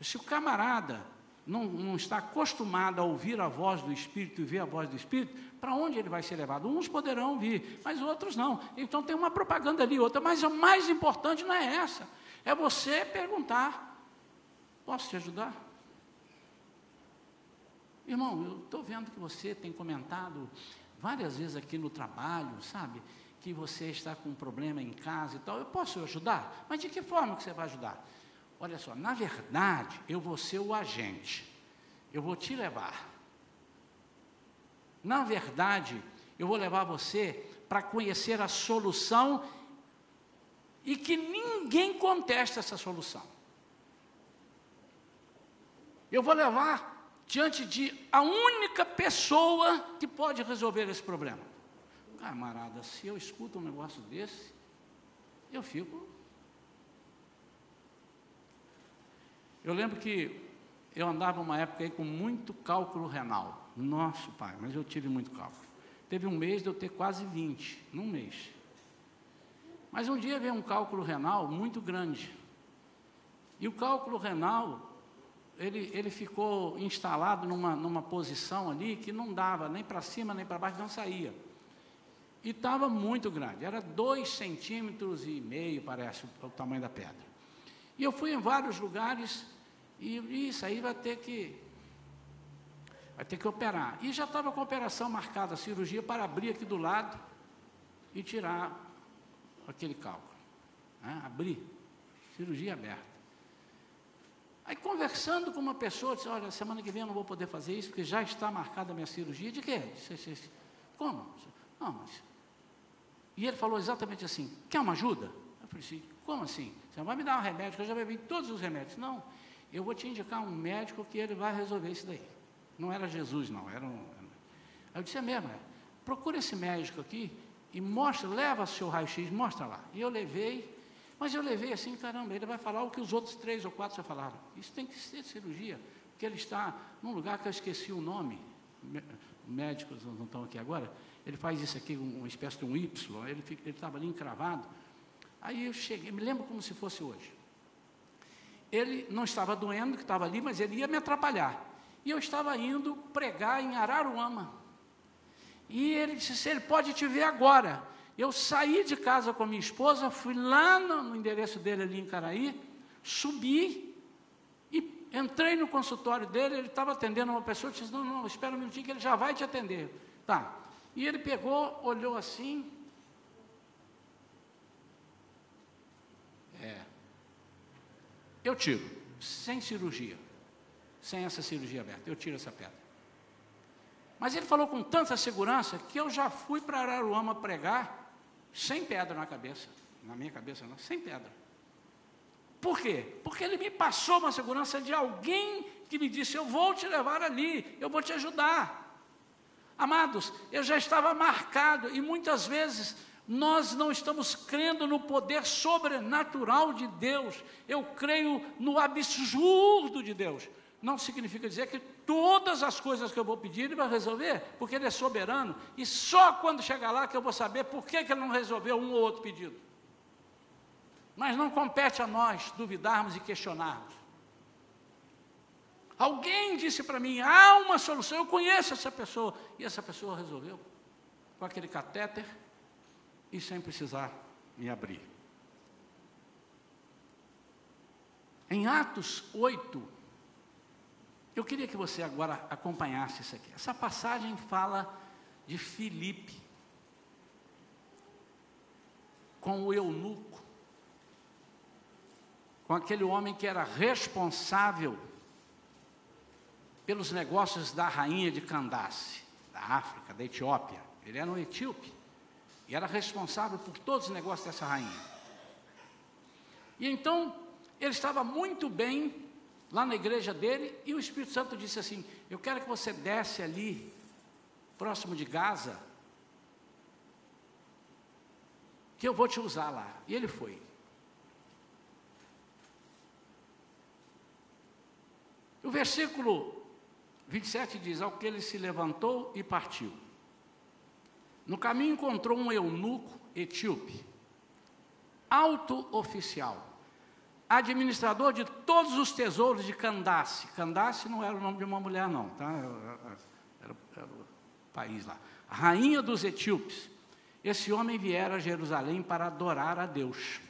Se o camarada não, não, está acostumado a ouvir a voz do Espírito e ver a voz do Espírito, para onde ele vai ser levado? Uns poderão ouvir, mas outros não. Então tem uma propaganda ali, outra, mas o mais importante não é essa, é você perguntar: posso te ajudar? Irmão, eu estou vendo que você tem comentado várias vezes aqui no trabalho, sabe? Que você está com um problema em casa e tal, eu posso ajudar? Mas de que forma que você vai ajudar? Olha só, na verdade, eu vou ser o agente. Eu vou te levar. Na verdade, eu vou levar você para conhecer a solução e que ninguém contesta essa solução. Eu vou levar diante de a única pessoa que pode resolver esse problema. Camarada, se eu escuto um negócio desse, eu fico. Eu lembro que eu andava uma época aí com muito cálculo renal. Nosso pai, mas eu tive muito cálculo. Teve um mês de eu ter quase 20, num mês. Mas um dia veio um cálculo renal muito grande. E o cálculo renal ele, ele ficou instalado numa, numa posição ali que não dava nem para cima nem para baixo, não saía. E estava muito grande, era dois centímetros e meio, parece, o, tamanho da pedra. E eu fui em vários lugares e isso aí vai ter que vai ter que operar. E já estava com a operação marcada, a cirurgia para abrir aqui do lado e tirar aquele cálculo. Né? Abrir, cirurgia aberta. Aí conversando com uma pessoa, disse, olha, semana que vem eu não vou poder fazer isso, porque já está marcada a minha cirurgia. De quê? Disse, Como? Não, mas... E ele falou exatamente assim, quer uma ajuda? Eu falei assim, como assim? Você vai me dar um remédio, que eu já bebi todos os remédios. Não, eu vou te indicar um médico que ele vai resolver isso daí. Não era Jesus, não, era um... Eu disse, é mesmo, é. procura esse médico aqui e mostra, leva seu raio-x, mostra lá. E eu levei, mas eu levei assim, caramba, ele vai falar o que os outros três ou quatro já falaram. Isso tem que ser cirurgia, porque ele está num lugar que eu esqueci o nome. Médicos não estão aqui agora. Ele faz isso aqui, uma espécie de um Y, ele estava ali encravado. Aí eu cheguei, me lembro como se fosse hoje. Ele não estava doendo, que estava ali, mas ele ia me atrapalhar. E eu estava indo pregar em Araruama. E ele disse: ele pode te ver agora. Eu saí de casa com a minha esposa, fui lá no, no endereço dele ali em Caraí, subi e entrei no consultório dele, ele estava atendendo uma pessoa, disse, não, não, espera um minutinho que ele já vai te atender. Tá. E ele pegou, olhou assim. É. Eu tiro, sem cirurgia, sem essa cirurgia aberta, eu tiro essa pedra. Mas ele falou com tanta segurança que eu já fui para Araruama pregar sem pedra na cabeça, na minha cabeça não, sem pedra. Por quê? Porque ele me passou uma segurança de alguém que me disse: Eu vou te levar ali, eu vou te ajudar. Amados, eu já estava marcado e muitas vezes nós não estamos crendo no poder sobrenatural de Deus, eu creio no absurdo de Deus. Não significa dizer que todas as coisas que eu vou pedir, ele vai resolver, porque ele é soberano, e só quando chegar lá que eu vou saber por que, que ele não resolveu um ou outro pedido. Mas não compete a nós duvidarmos e questionarmos. Alguém disse para mim, há uma solução, eu conheço essa pessoa, e essa pessoa resolveu, com aquele catéter e sem precisar me abrir. Em Atos 8, eu queria que você agora acompanhasse isso aqui. Essa passagem fala de Filipe com o eunuco, com aquele homem que era responsável pelos negócios da rainha de Candace, da África, da Etiópia. Ele era um etíope e era responsável por todos os negócios dessa rainha. E então ele estava muito bem lá na igreja dele, e o Espírito Santo disse assim: Eu quero que você desce ali, próximo de Gaza, que eu vou te usar lá. E ele foi. O versículo 27 diz: Ao que ele se levantou e partiu. No caminho encontrou um eunuco etíope, alto oficial administrador de todos os tesouros de Candace. Candace não era o nome de uma mulher, não, tá? Era, era, era o país lá. Rainha dos etíopes. Esse homem viera a Jerusalém para adorar a Deus.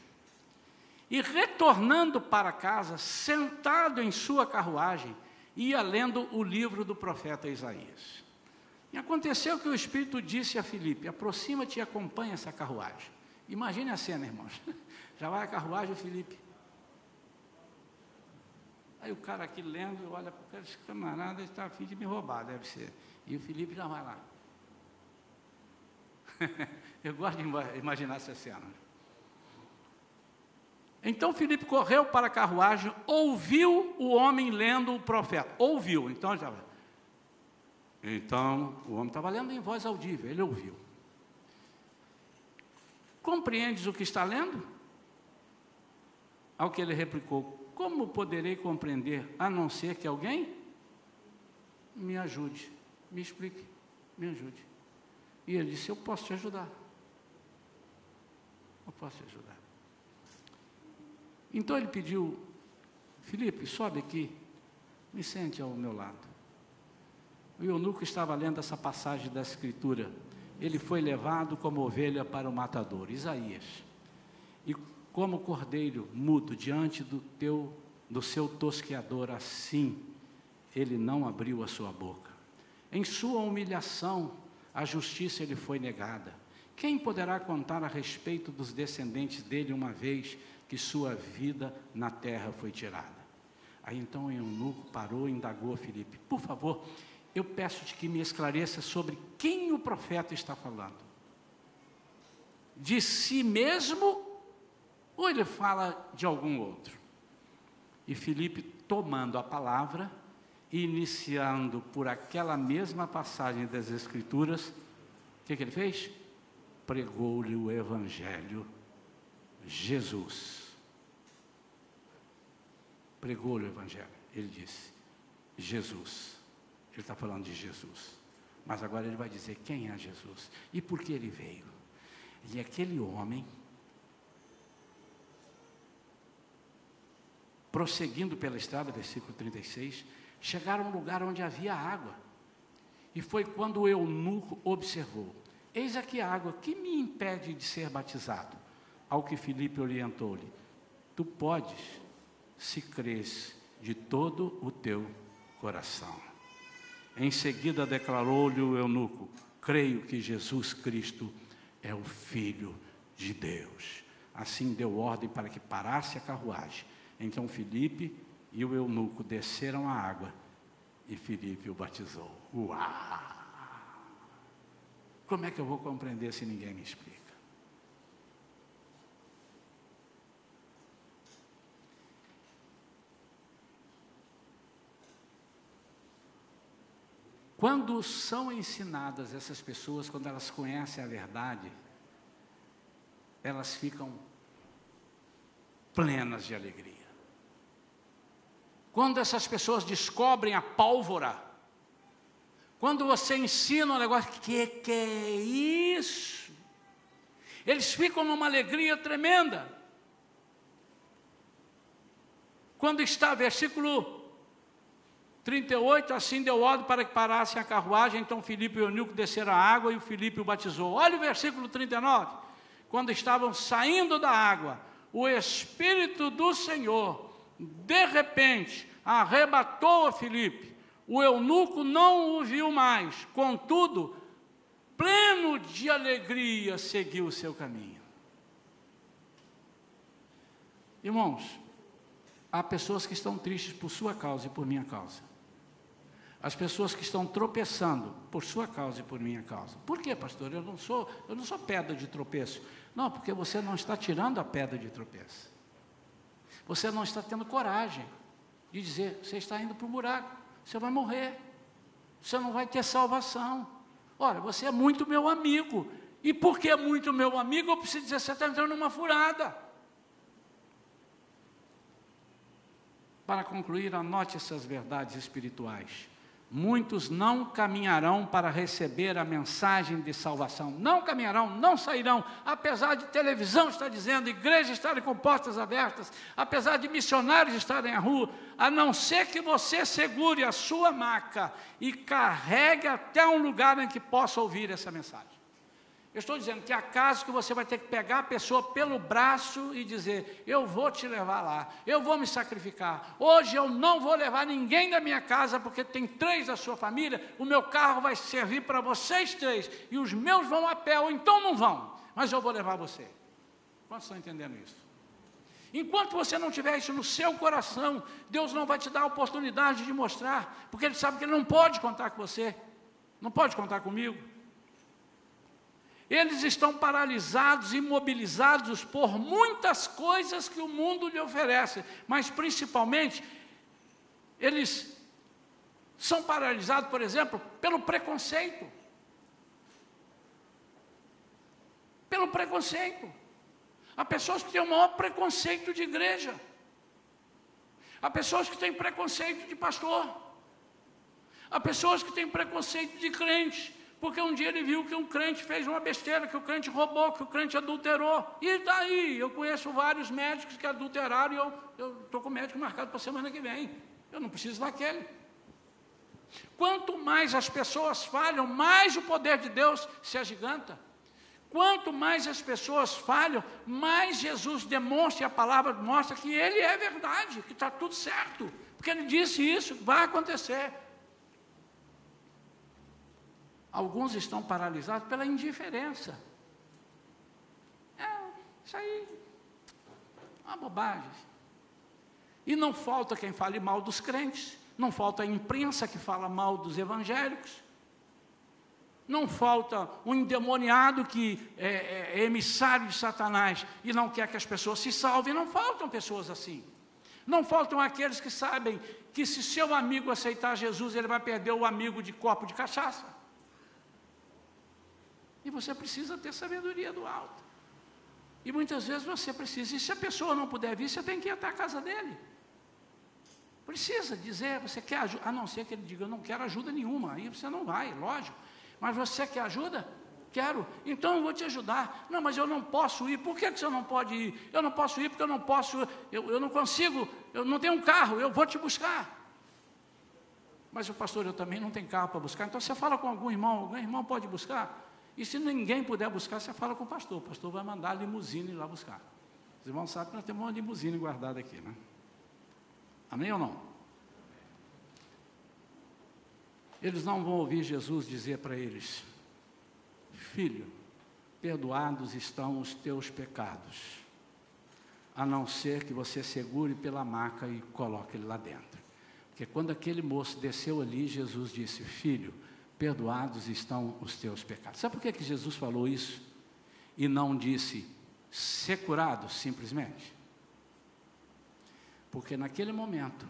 E retornando para casa, sentado em sua carruagem, ia lendo o livro do profeta Isaías. E aconteceu que o Espírito disse a Filipe: aproxima-te e acompanha essa carruagem. Imagine a cena, irmãos. <laughs> Já vai a carruagem, o Felipe. Aí o cara aqui lendo, olha para o cara, esse camarada está a fim de me roubar, deve ser. E o Felipe já vai lá. <laughs> Eu gosto de imaginar essa cena. Então Filipe correu para a carruagem, ouviu o homem lendo o profeta. Ouviu, então já. Então o homem estava lendo em voz audível, ele ouviu. Compreendes o que está lendo? Ao que ele replicou: Como poderei compreender a não ser que alguém me ajude, me explique, me ajude? E ele disse: Eu posso te ajudar. Eu posso te ajudar. Então ele pediu: Felipe, sobe aqui, me sente ao meu lado. O eunuco estava lendo essa passagem da Escritura. Ele foi levado como ovelha para o matador, Isaías. E como cordeiro mudo diante do teu do seu tosqueador, assim ele não abriu a sua boca. Em sua humilhação, a justiça lhe foi negada. Quem poderá contar a respeito dos descendentes dele uma vez que sua vida na terra foi tirada? Aí então o eunuco parou e indagou a Filipe: Por favor, eu peço-te que me esclareça sobre quem o profeta está falando. De si mesmo ou ele fala de algum outro? E Filipe, tomando a palavra, iniciando por aquela mesma passagem das Escrituras, o que, que ele fez? Pregou-lhe o Evangelho, Jesus. Pregou-lhe o Evangelho. Ele disse: Jesus. Ele está falando de Jesus. Mas agora ele vai dizer quem é Jesus e por que ele veio. Ele é aquele homem prosseguindo pela estrada, versículo 36, chegaram a um lugar onde havia água. E foi quando o eunuco observou: Eis aqui a água, que me impede de ser batizado? Ao que Filipe orientou-lhe: Tu podes, se crês de todo o teu coração. Em seguida declarou-lhe o eunuco: Creio que Jesus Cristo é o Filho de Deus. Assim deu ordem para que parasse a carruagem então Felipe e o eunuco desceram a água e Felipe o batizou. Uau! Como é que eu vou compreender se ninguém me explica? Quando são ensinadas essas pessoas, quando elas conhecem a verdade, elas ficam plenas de alegria. Quando essas pessoas descobrem a pólvora, quando você ensina um negócio, que que é isso? Eles ficam numa alegria tremenda. Quando está, versículo 38, assim deu ordem para que parassem a carruagem, então Filipe e Eunuco desceram a água e o Filipe o batizou. Olha o versículo 39. Quando estavam saindo da água, o Espírito do Senhor de repente, arrebatou a Filipe. O eunuco não o viu mais, contudo, pleno de alegria, seguiu o seu caminho. Irmãos, há pessoas que estão tristes por sua causa e por minha causa. As pessoas que estão tropeçando por sua causa e por minha causa. Por quê, pastor? Eu não sou, eu não sou pedra de tropeço. Não, porque você não está tirando a pedra de tropeço. Você não está tendo coragem de dizer: você está indo para o buraco, você vai morrer, você não vai ter salvação. Olha, você é muito meu amigo, e porque é muito meu amigo, eu preciso dizer: você está entrando numa furada. Para concluir, anote essas verdades espirituais. Muitos não caminharão para receber a mensagem de salvação. Não caminharão, não sairão, apesar de televisão estar dizendo, igrejas estarem com portas abertas, apesar de missionários estarem à rua, a não ser que você segure a sua maca e carregue até um lugar em que possa ouvir essa mensagem. Eu estou dizendo que há casos que você vai ter que pegar a pessoa pelo braço e dizer: Eu vou te levar lá, eu vou me sacrificar. Hoje eu não vou levar ninguém da minha casa, porque tem três da sua família. O meu carro vai servir para vocês três, e os meus vão a pé, ou então não vão, mas eu vou levar você. Quantos estão entendendo isso? Enquanto você não tiver isso no seu coração, Deus não vai te dar a oportunidade de mostrar, porque Ele sabe que Ele não pode contar com você, não pode contar comigo. Eles estão paralisados, imobilizados por muitas coisas que o mundo lhe oferece, mas principalmente, eles são paralisados, por exemplo, pelo preconceito. Pelo preconceito. Há pessoas que têm o maior preconceito de igreja. Há pessoas que têm preconceito de pastor. Há pessoas que têm preconceito de crente porque um dia ele viu que um crente fez uma besteira, que o crente roubou, que o crente adulterou. E daí? Eu conheço vários médicos que adulteraram e eu estou com o médico marcado para semana que vem. Eu não preciso daquele. Quanto mais as pessoas falham, mais o poder de Deus se agiganta. Quanto mais as pessoas falham, mais Jesus demonstra a palavra mostra que Ele é verdade, que está tudo certo. Porque Ele disse isso, vai acontecer. Alguns estão paralisados pela indiferença. É, isso aí, é uma bobagem. E não falta quem fale mal dos crentes, não falta a imprensa que fala mal dos evangélicos, não falta um endemoniado que é, é, é emissário de Satanás e não quer que as pessoas se salvem, não faltam pessoas assim. Não faltam aqueles que sabem que se seu amigo aceitar Jesus, ele vai perder o amigo de copo de cachaça. E você precisa ter sabedoria do alto. E muitas vezes você precisa, e se a pessoa não puder vir, você tem que ir até a casa dele. Precisa dizer, você quer ajuda, a não ser que ele diga, eu não quero ajuda nenhuma, aí você não vai, lógico. Mas você quer ajuda? Quero, então eu vou te ajudar. Não, mas eu não posso ir. Por que, que você não pode ir? Eu não posso ir porque eu não posso, eu, eu não consigo, eu não tenho um carro, eu vou te buscar. Mas o pastor, eu também não tenho carro para buscar. Então você fala com algum irmão, algum irmão pode buscar. E se ninguém puder buscar, você fala com o pastor. O pastor vai mandar a limusine lá buscar. Os irmãos sabem que nós temos uma limusine guardada aqui, né? Amém ou não? Eles não vão ouvir Jesus dizer para eles: Filho, perdoados estão os teus pecados, a não ser que você segure pela maca e coloque ele lá dentro. Porque quando aquele moço desceu ali, Jesus disse: Filho, perdoados estão os teus pecados. Sabe por que, que Jesus falou isso? E não disse, ser curado simplesmente? Porque naquele momento,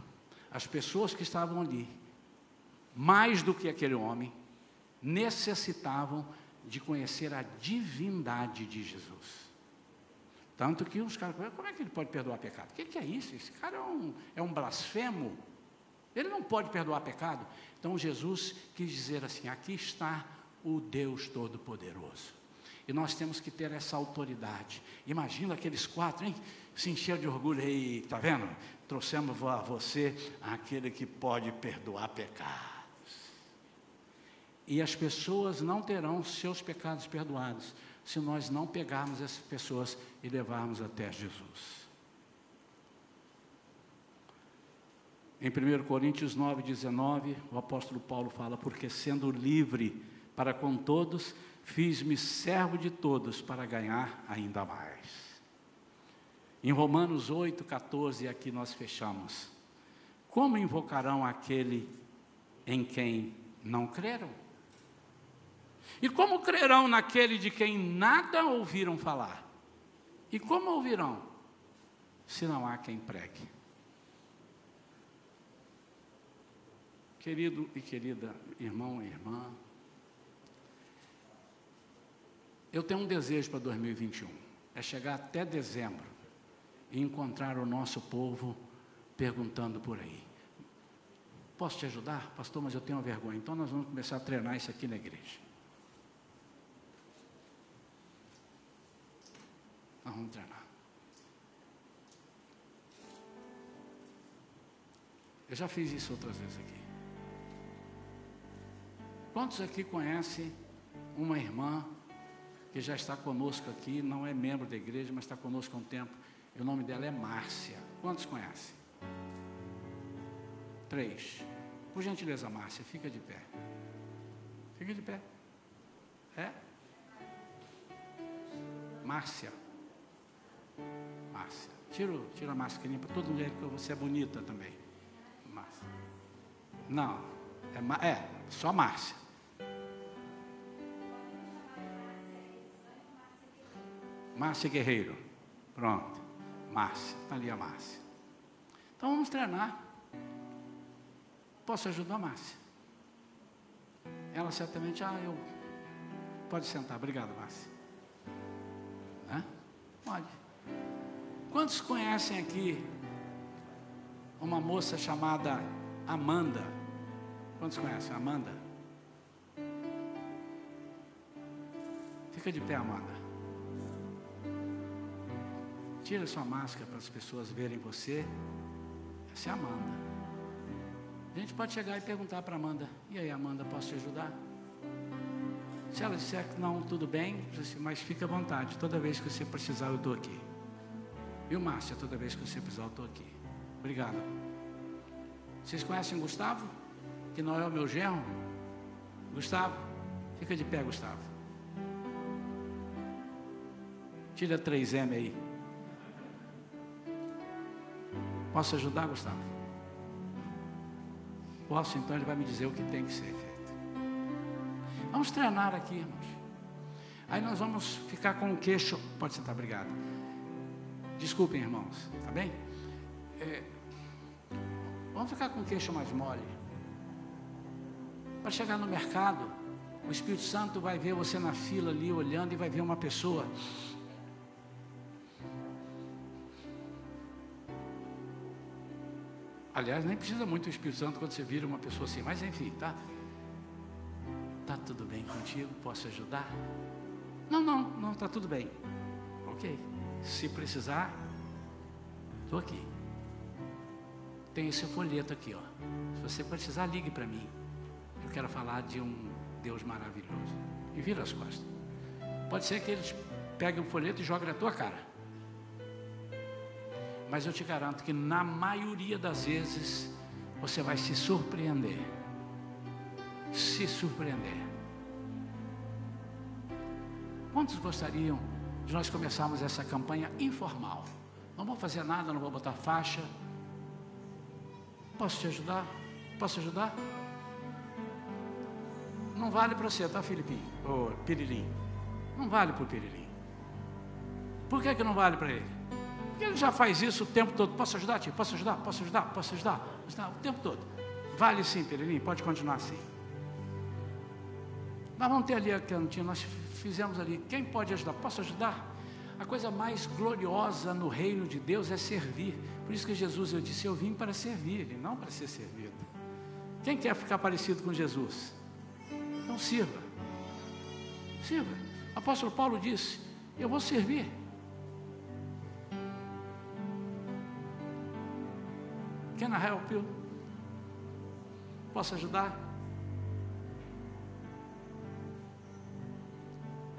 as pessoas que estavam ali, mais do que aquele homem, necessitavam de conhecer a divindade de Jesus. Tanto que os caras, como é que ele pode perdoar pecado? O que, que é isso? Esse cara é um, é um blasfemo. Ele não pode perdoar pecado. Então Jesus quis dizer assim: aqui está o Deus Todo-Poderoso. E nós temos que ter essa autoridade. Imagina aqueles quatro, hein? Se encher de orgulho aí, tá vendo? Trouxemos a você aquele que pode perdoar pecados. E as pessoas não terão seus pecados perdoados se nós não pegarmos essas pessoas e levarmos até Jesus. Em 1 Coríntios 9, 19, o apóstolo Paulo fala: Porque sendo livre para com todos, fiz-me servo de todos para ganhar ainda mais. Em Romanos 8, 14, aqui nós fechamos. Como invocarão aquele em quem não creram? E como crerão naquele de quem nada ouviram falar? E como ouvirão, se não há quem pregue? Querido e querida irmão e irmã, eu tenho um desejo para 2021, é chegar até dezembro e encontrar o nosso povo perguntando por aí. Posso te ajudar? Pastor, mas eu tenho vergonha. Então nós vamos começar a treinar isso aqui na igreja. Nós vamos treinar. Eu já fiz isso outras vezes aqui. Quantos aqui conhecem uma irmã que já está conosco aqui, não é membro da igreja, mas está conosco há um tempo. E o nome dela é Márcia. Quantos conhecem? Três. Por gentileza, Márcia, fica de pé. Fica de pé. É? Márcia. Márcia. Tira, tira a máscara para todo mundo que você é bonita também. Márcia. Não, é, é só Márcia. Márcia Guerreiro. Pronto. Márcia. Está ali a Márcia. Então vamos treinar. Posso ajudar a Márcia? Ela certamente, ah, eu. Pode sentar. Obrigado, Márcia. Hã? Pode. Quantos conhecem aqui uma moça chamada Amanda? Quantos conhecem Amanda? Fica de pé, Amanda. Tira sua máscara para as pessoas verem você. Essa é a Amanda. A gente pode chegar e perguntar para Amanda: E aí, Amanda, posso te ajudar? Se ela disser que não, tudo bem, mas fica à vontade. Toda vez que você precisar, eu estou aqui. Viu, Márcia? Toda vez que você precisar, eu estou aqui. Obrigado. Vocês conhecem Gustavo? Que não é o meu genro? Gustavo? Fica de pé, Gustavo. Tira 3M aí. Posso ajudar, Gustavo? Posso, então ele vai me dizer o que tem que ser feito. Vamos treinar aqui, irmãos. Aí nós vamos ficar com o queixo. Pode sentar, obrigado. Desculpem, irmãos, tá bem? É, vamos ficar com o queixo mais mole. Para chegar no mercado, o Espírito Santo vai ver você na fila ali olhando e vai ver uma pessoa Aliás, nem precisa muito do Espírito Santo quando você vira uma pessoa assim, mas enfim, tá? Tá tudo bem contigo? Posso ajudar? Não, não, não, tá tudo bem. Ok. Se precisar, estou aqui. Tem esse folheto aqui, ó. Se você precisar, ligue para mim. Eu quero falar de um Deus maravilhoso. E vira as costas. Pode ser que eles peguem o folheto e joguem na tua cara. Mas eu te garanto que na maioria das vezes você vai se surpreender. Se surpreender. Quantos gostariam de nós começarmos essa campanha informal? Não vou fazer nada, não vou botar faixa. Posso te ajudar? Posso ajudar? Não vale para você, tá, Filipinho? Ou Pirilim? Não vale para o Pirilim. Por que, que não vale para ele? Ele já faz isso o tempo todo. Posso ajudar, tio? Posso ajudar? Posso ajudar? Posso ajudar? O tempo todo. Vale sim, Pereirinho, pode continuar assim. Nós vamos ter ali a cantinha, nós fizemos ali. Quem pode ajudar? Posso ajudar? A coisa mais gloriosa no reino de Deus é servir. Por isso que Jesus, eu disse, eu vim para servir, e não para ser servido. Quem quer ficar parecido com Jesus? Então sirva. Sirva. Apóstolo Paulo disse, eu vou servir. Can I help you? Posso ajudar?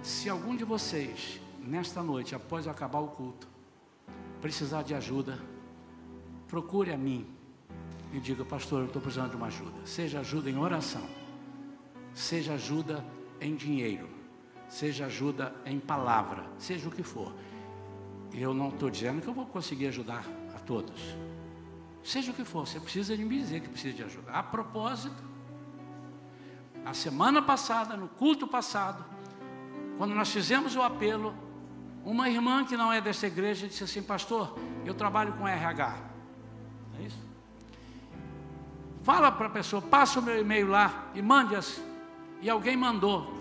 Se algum de vocês, nesta noite, após acabar o culto, precisar de ajuda, procure a mim e diga, pastor, eu estou precisando de uma ajuda. Seja ajuda em oração, seja ajuda em dinheiro, seja ajuda em palavra, seja o que for. Eu não estou dizendo que eu vou conseguir ajudar a todos. Seja o que for, você precisa de me dizer que precisa de ajuda. A propósito, na semana passada, no culto passado, quando nós fizemos o apelo, uma irmã que não é dessa igreja disse assim: Pastor, eu trabalho com RH. É isso? Fala para a pessoa, passa o meu e-mail lá e mande-as. E alguém mandou.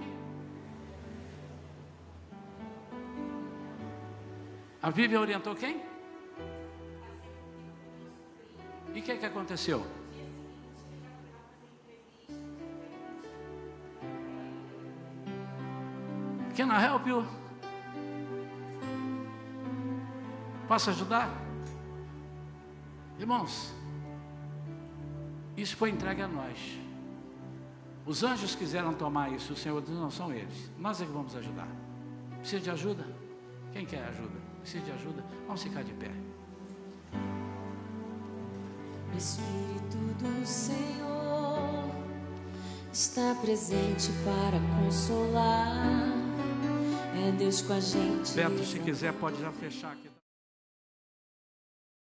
A Vivian orientou quem? E o que, que aconteceu? Can I help you? Posso ajudar? Irmãos, isso foi entregue a nós. Os anjos quiseram tomar isso, o Senhor diz, não são eles. Nós é que vamos ajudar. Precisa de ajuda? Quem quer ajuda? Precisa de ajuda? Vamos ficar de pé. Espírito do Senhor está presente para consolar. É Deus com a gente. Beto, se quiser, pode já fechar aqui.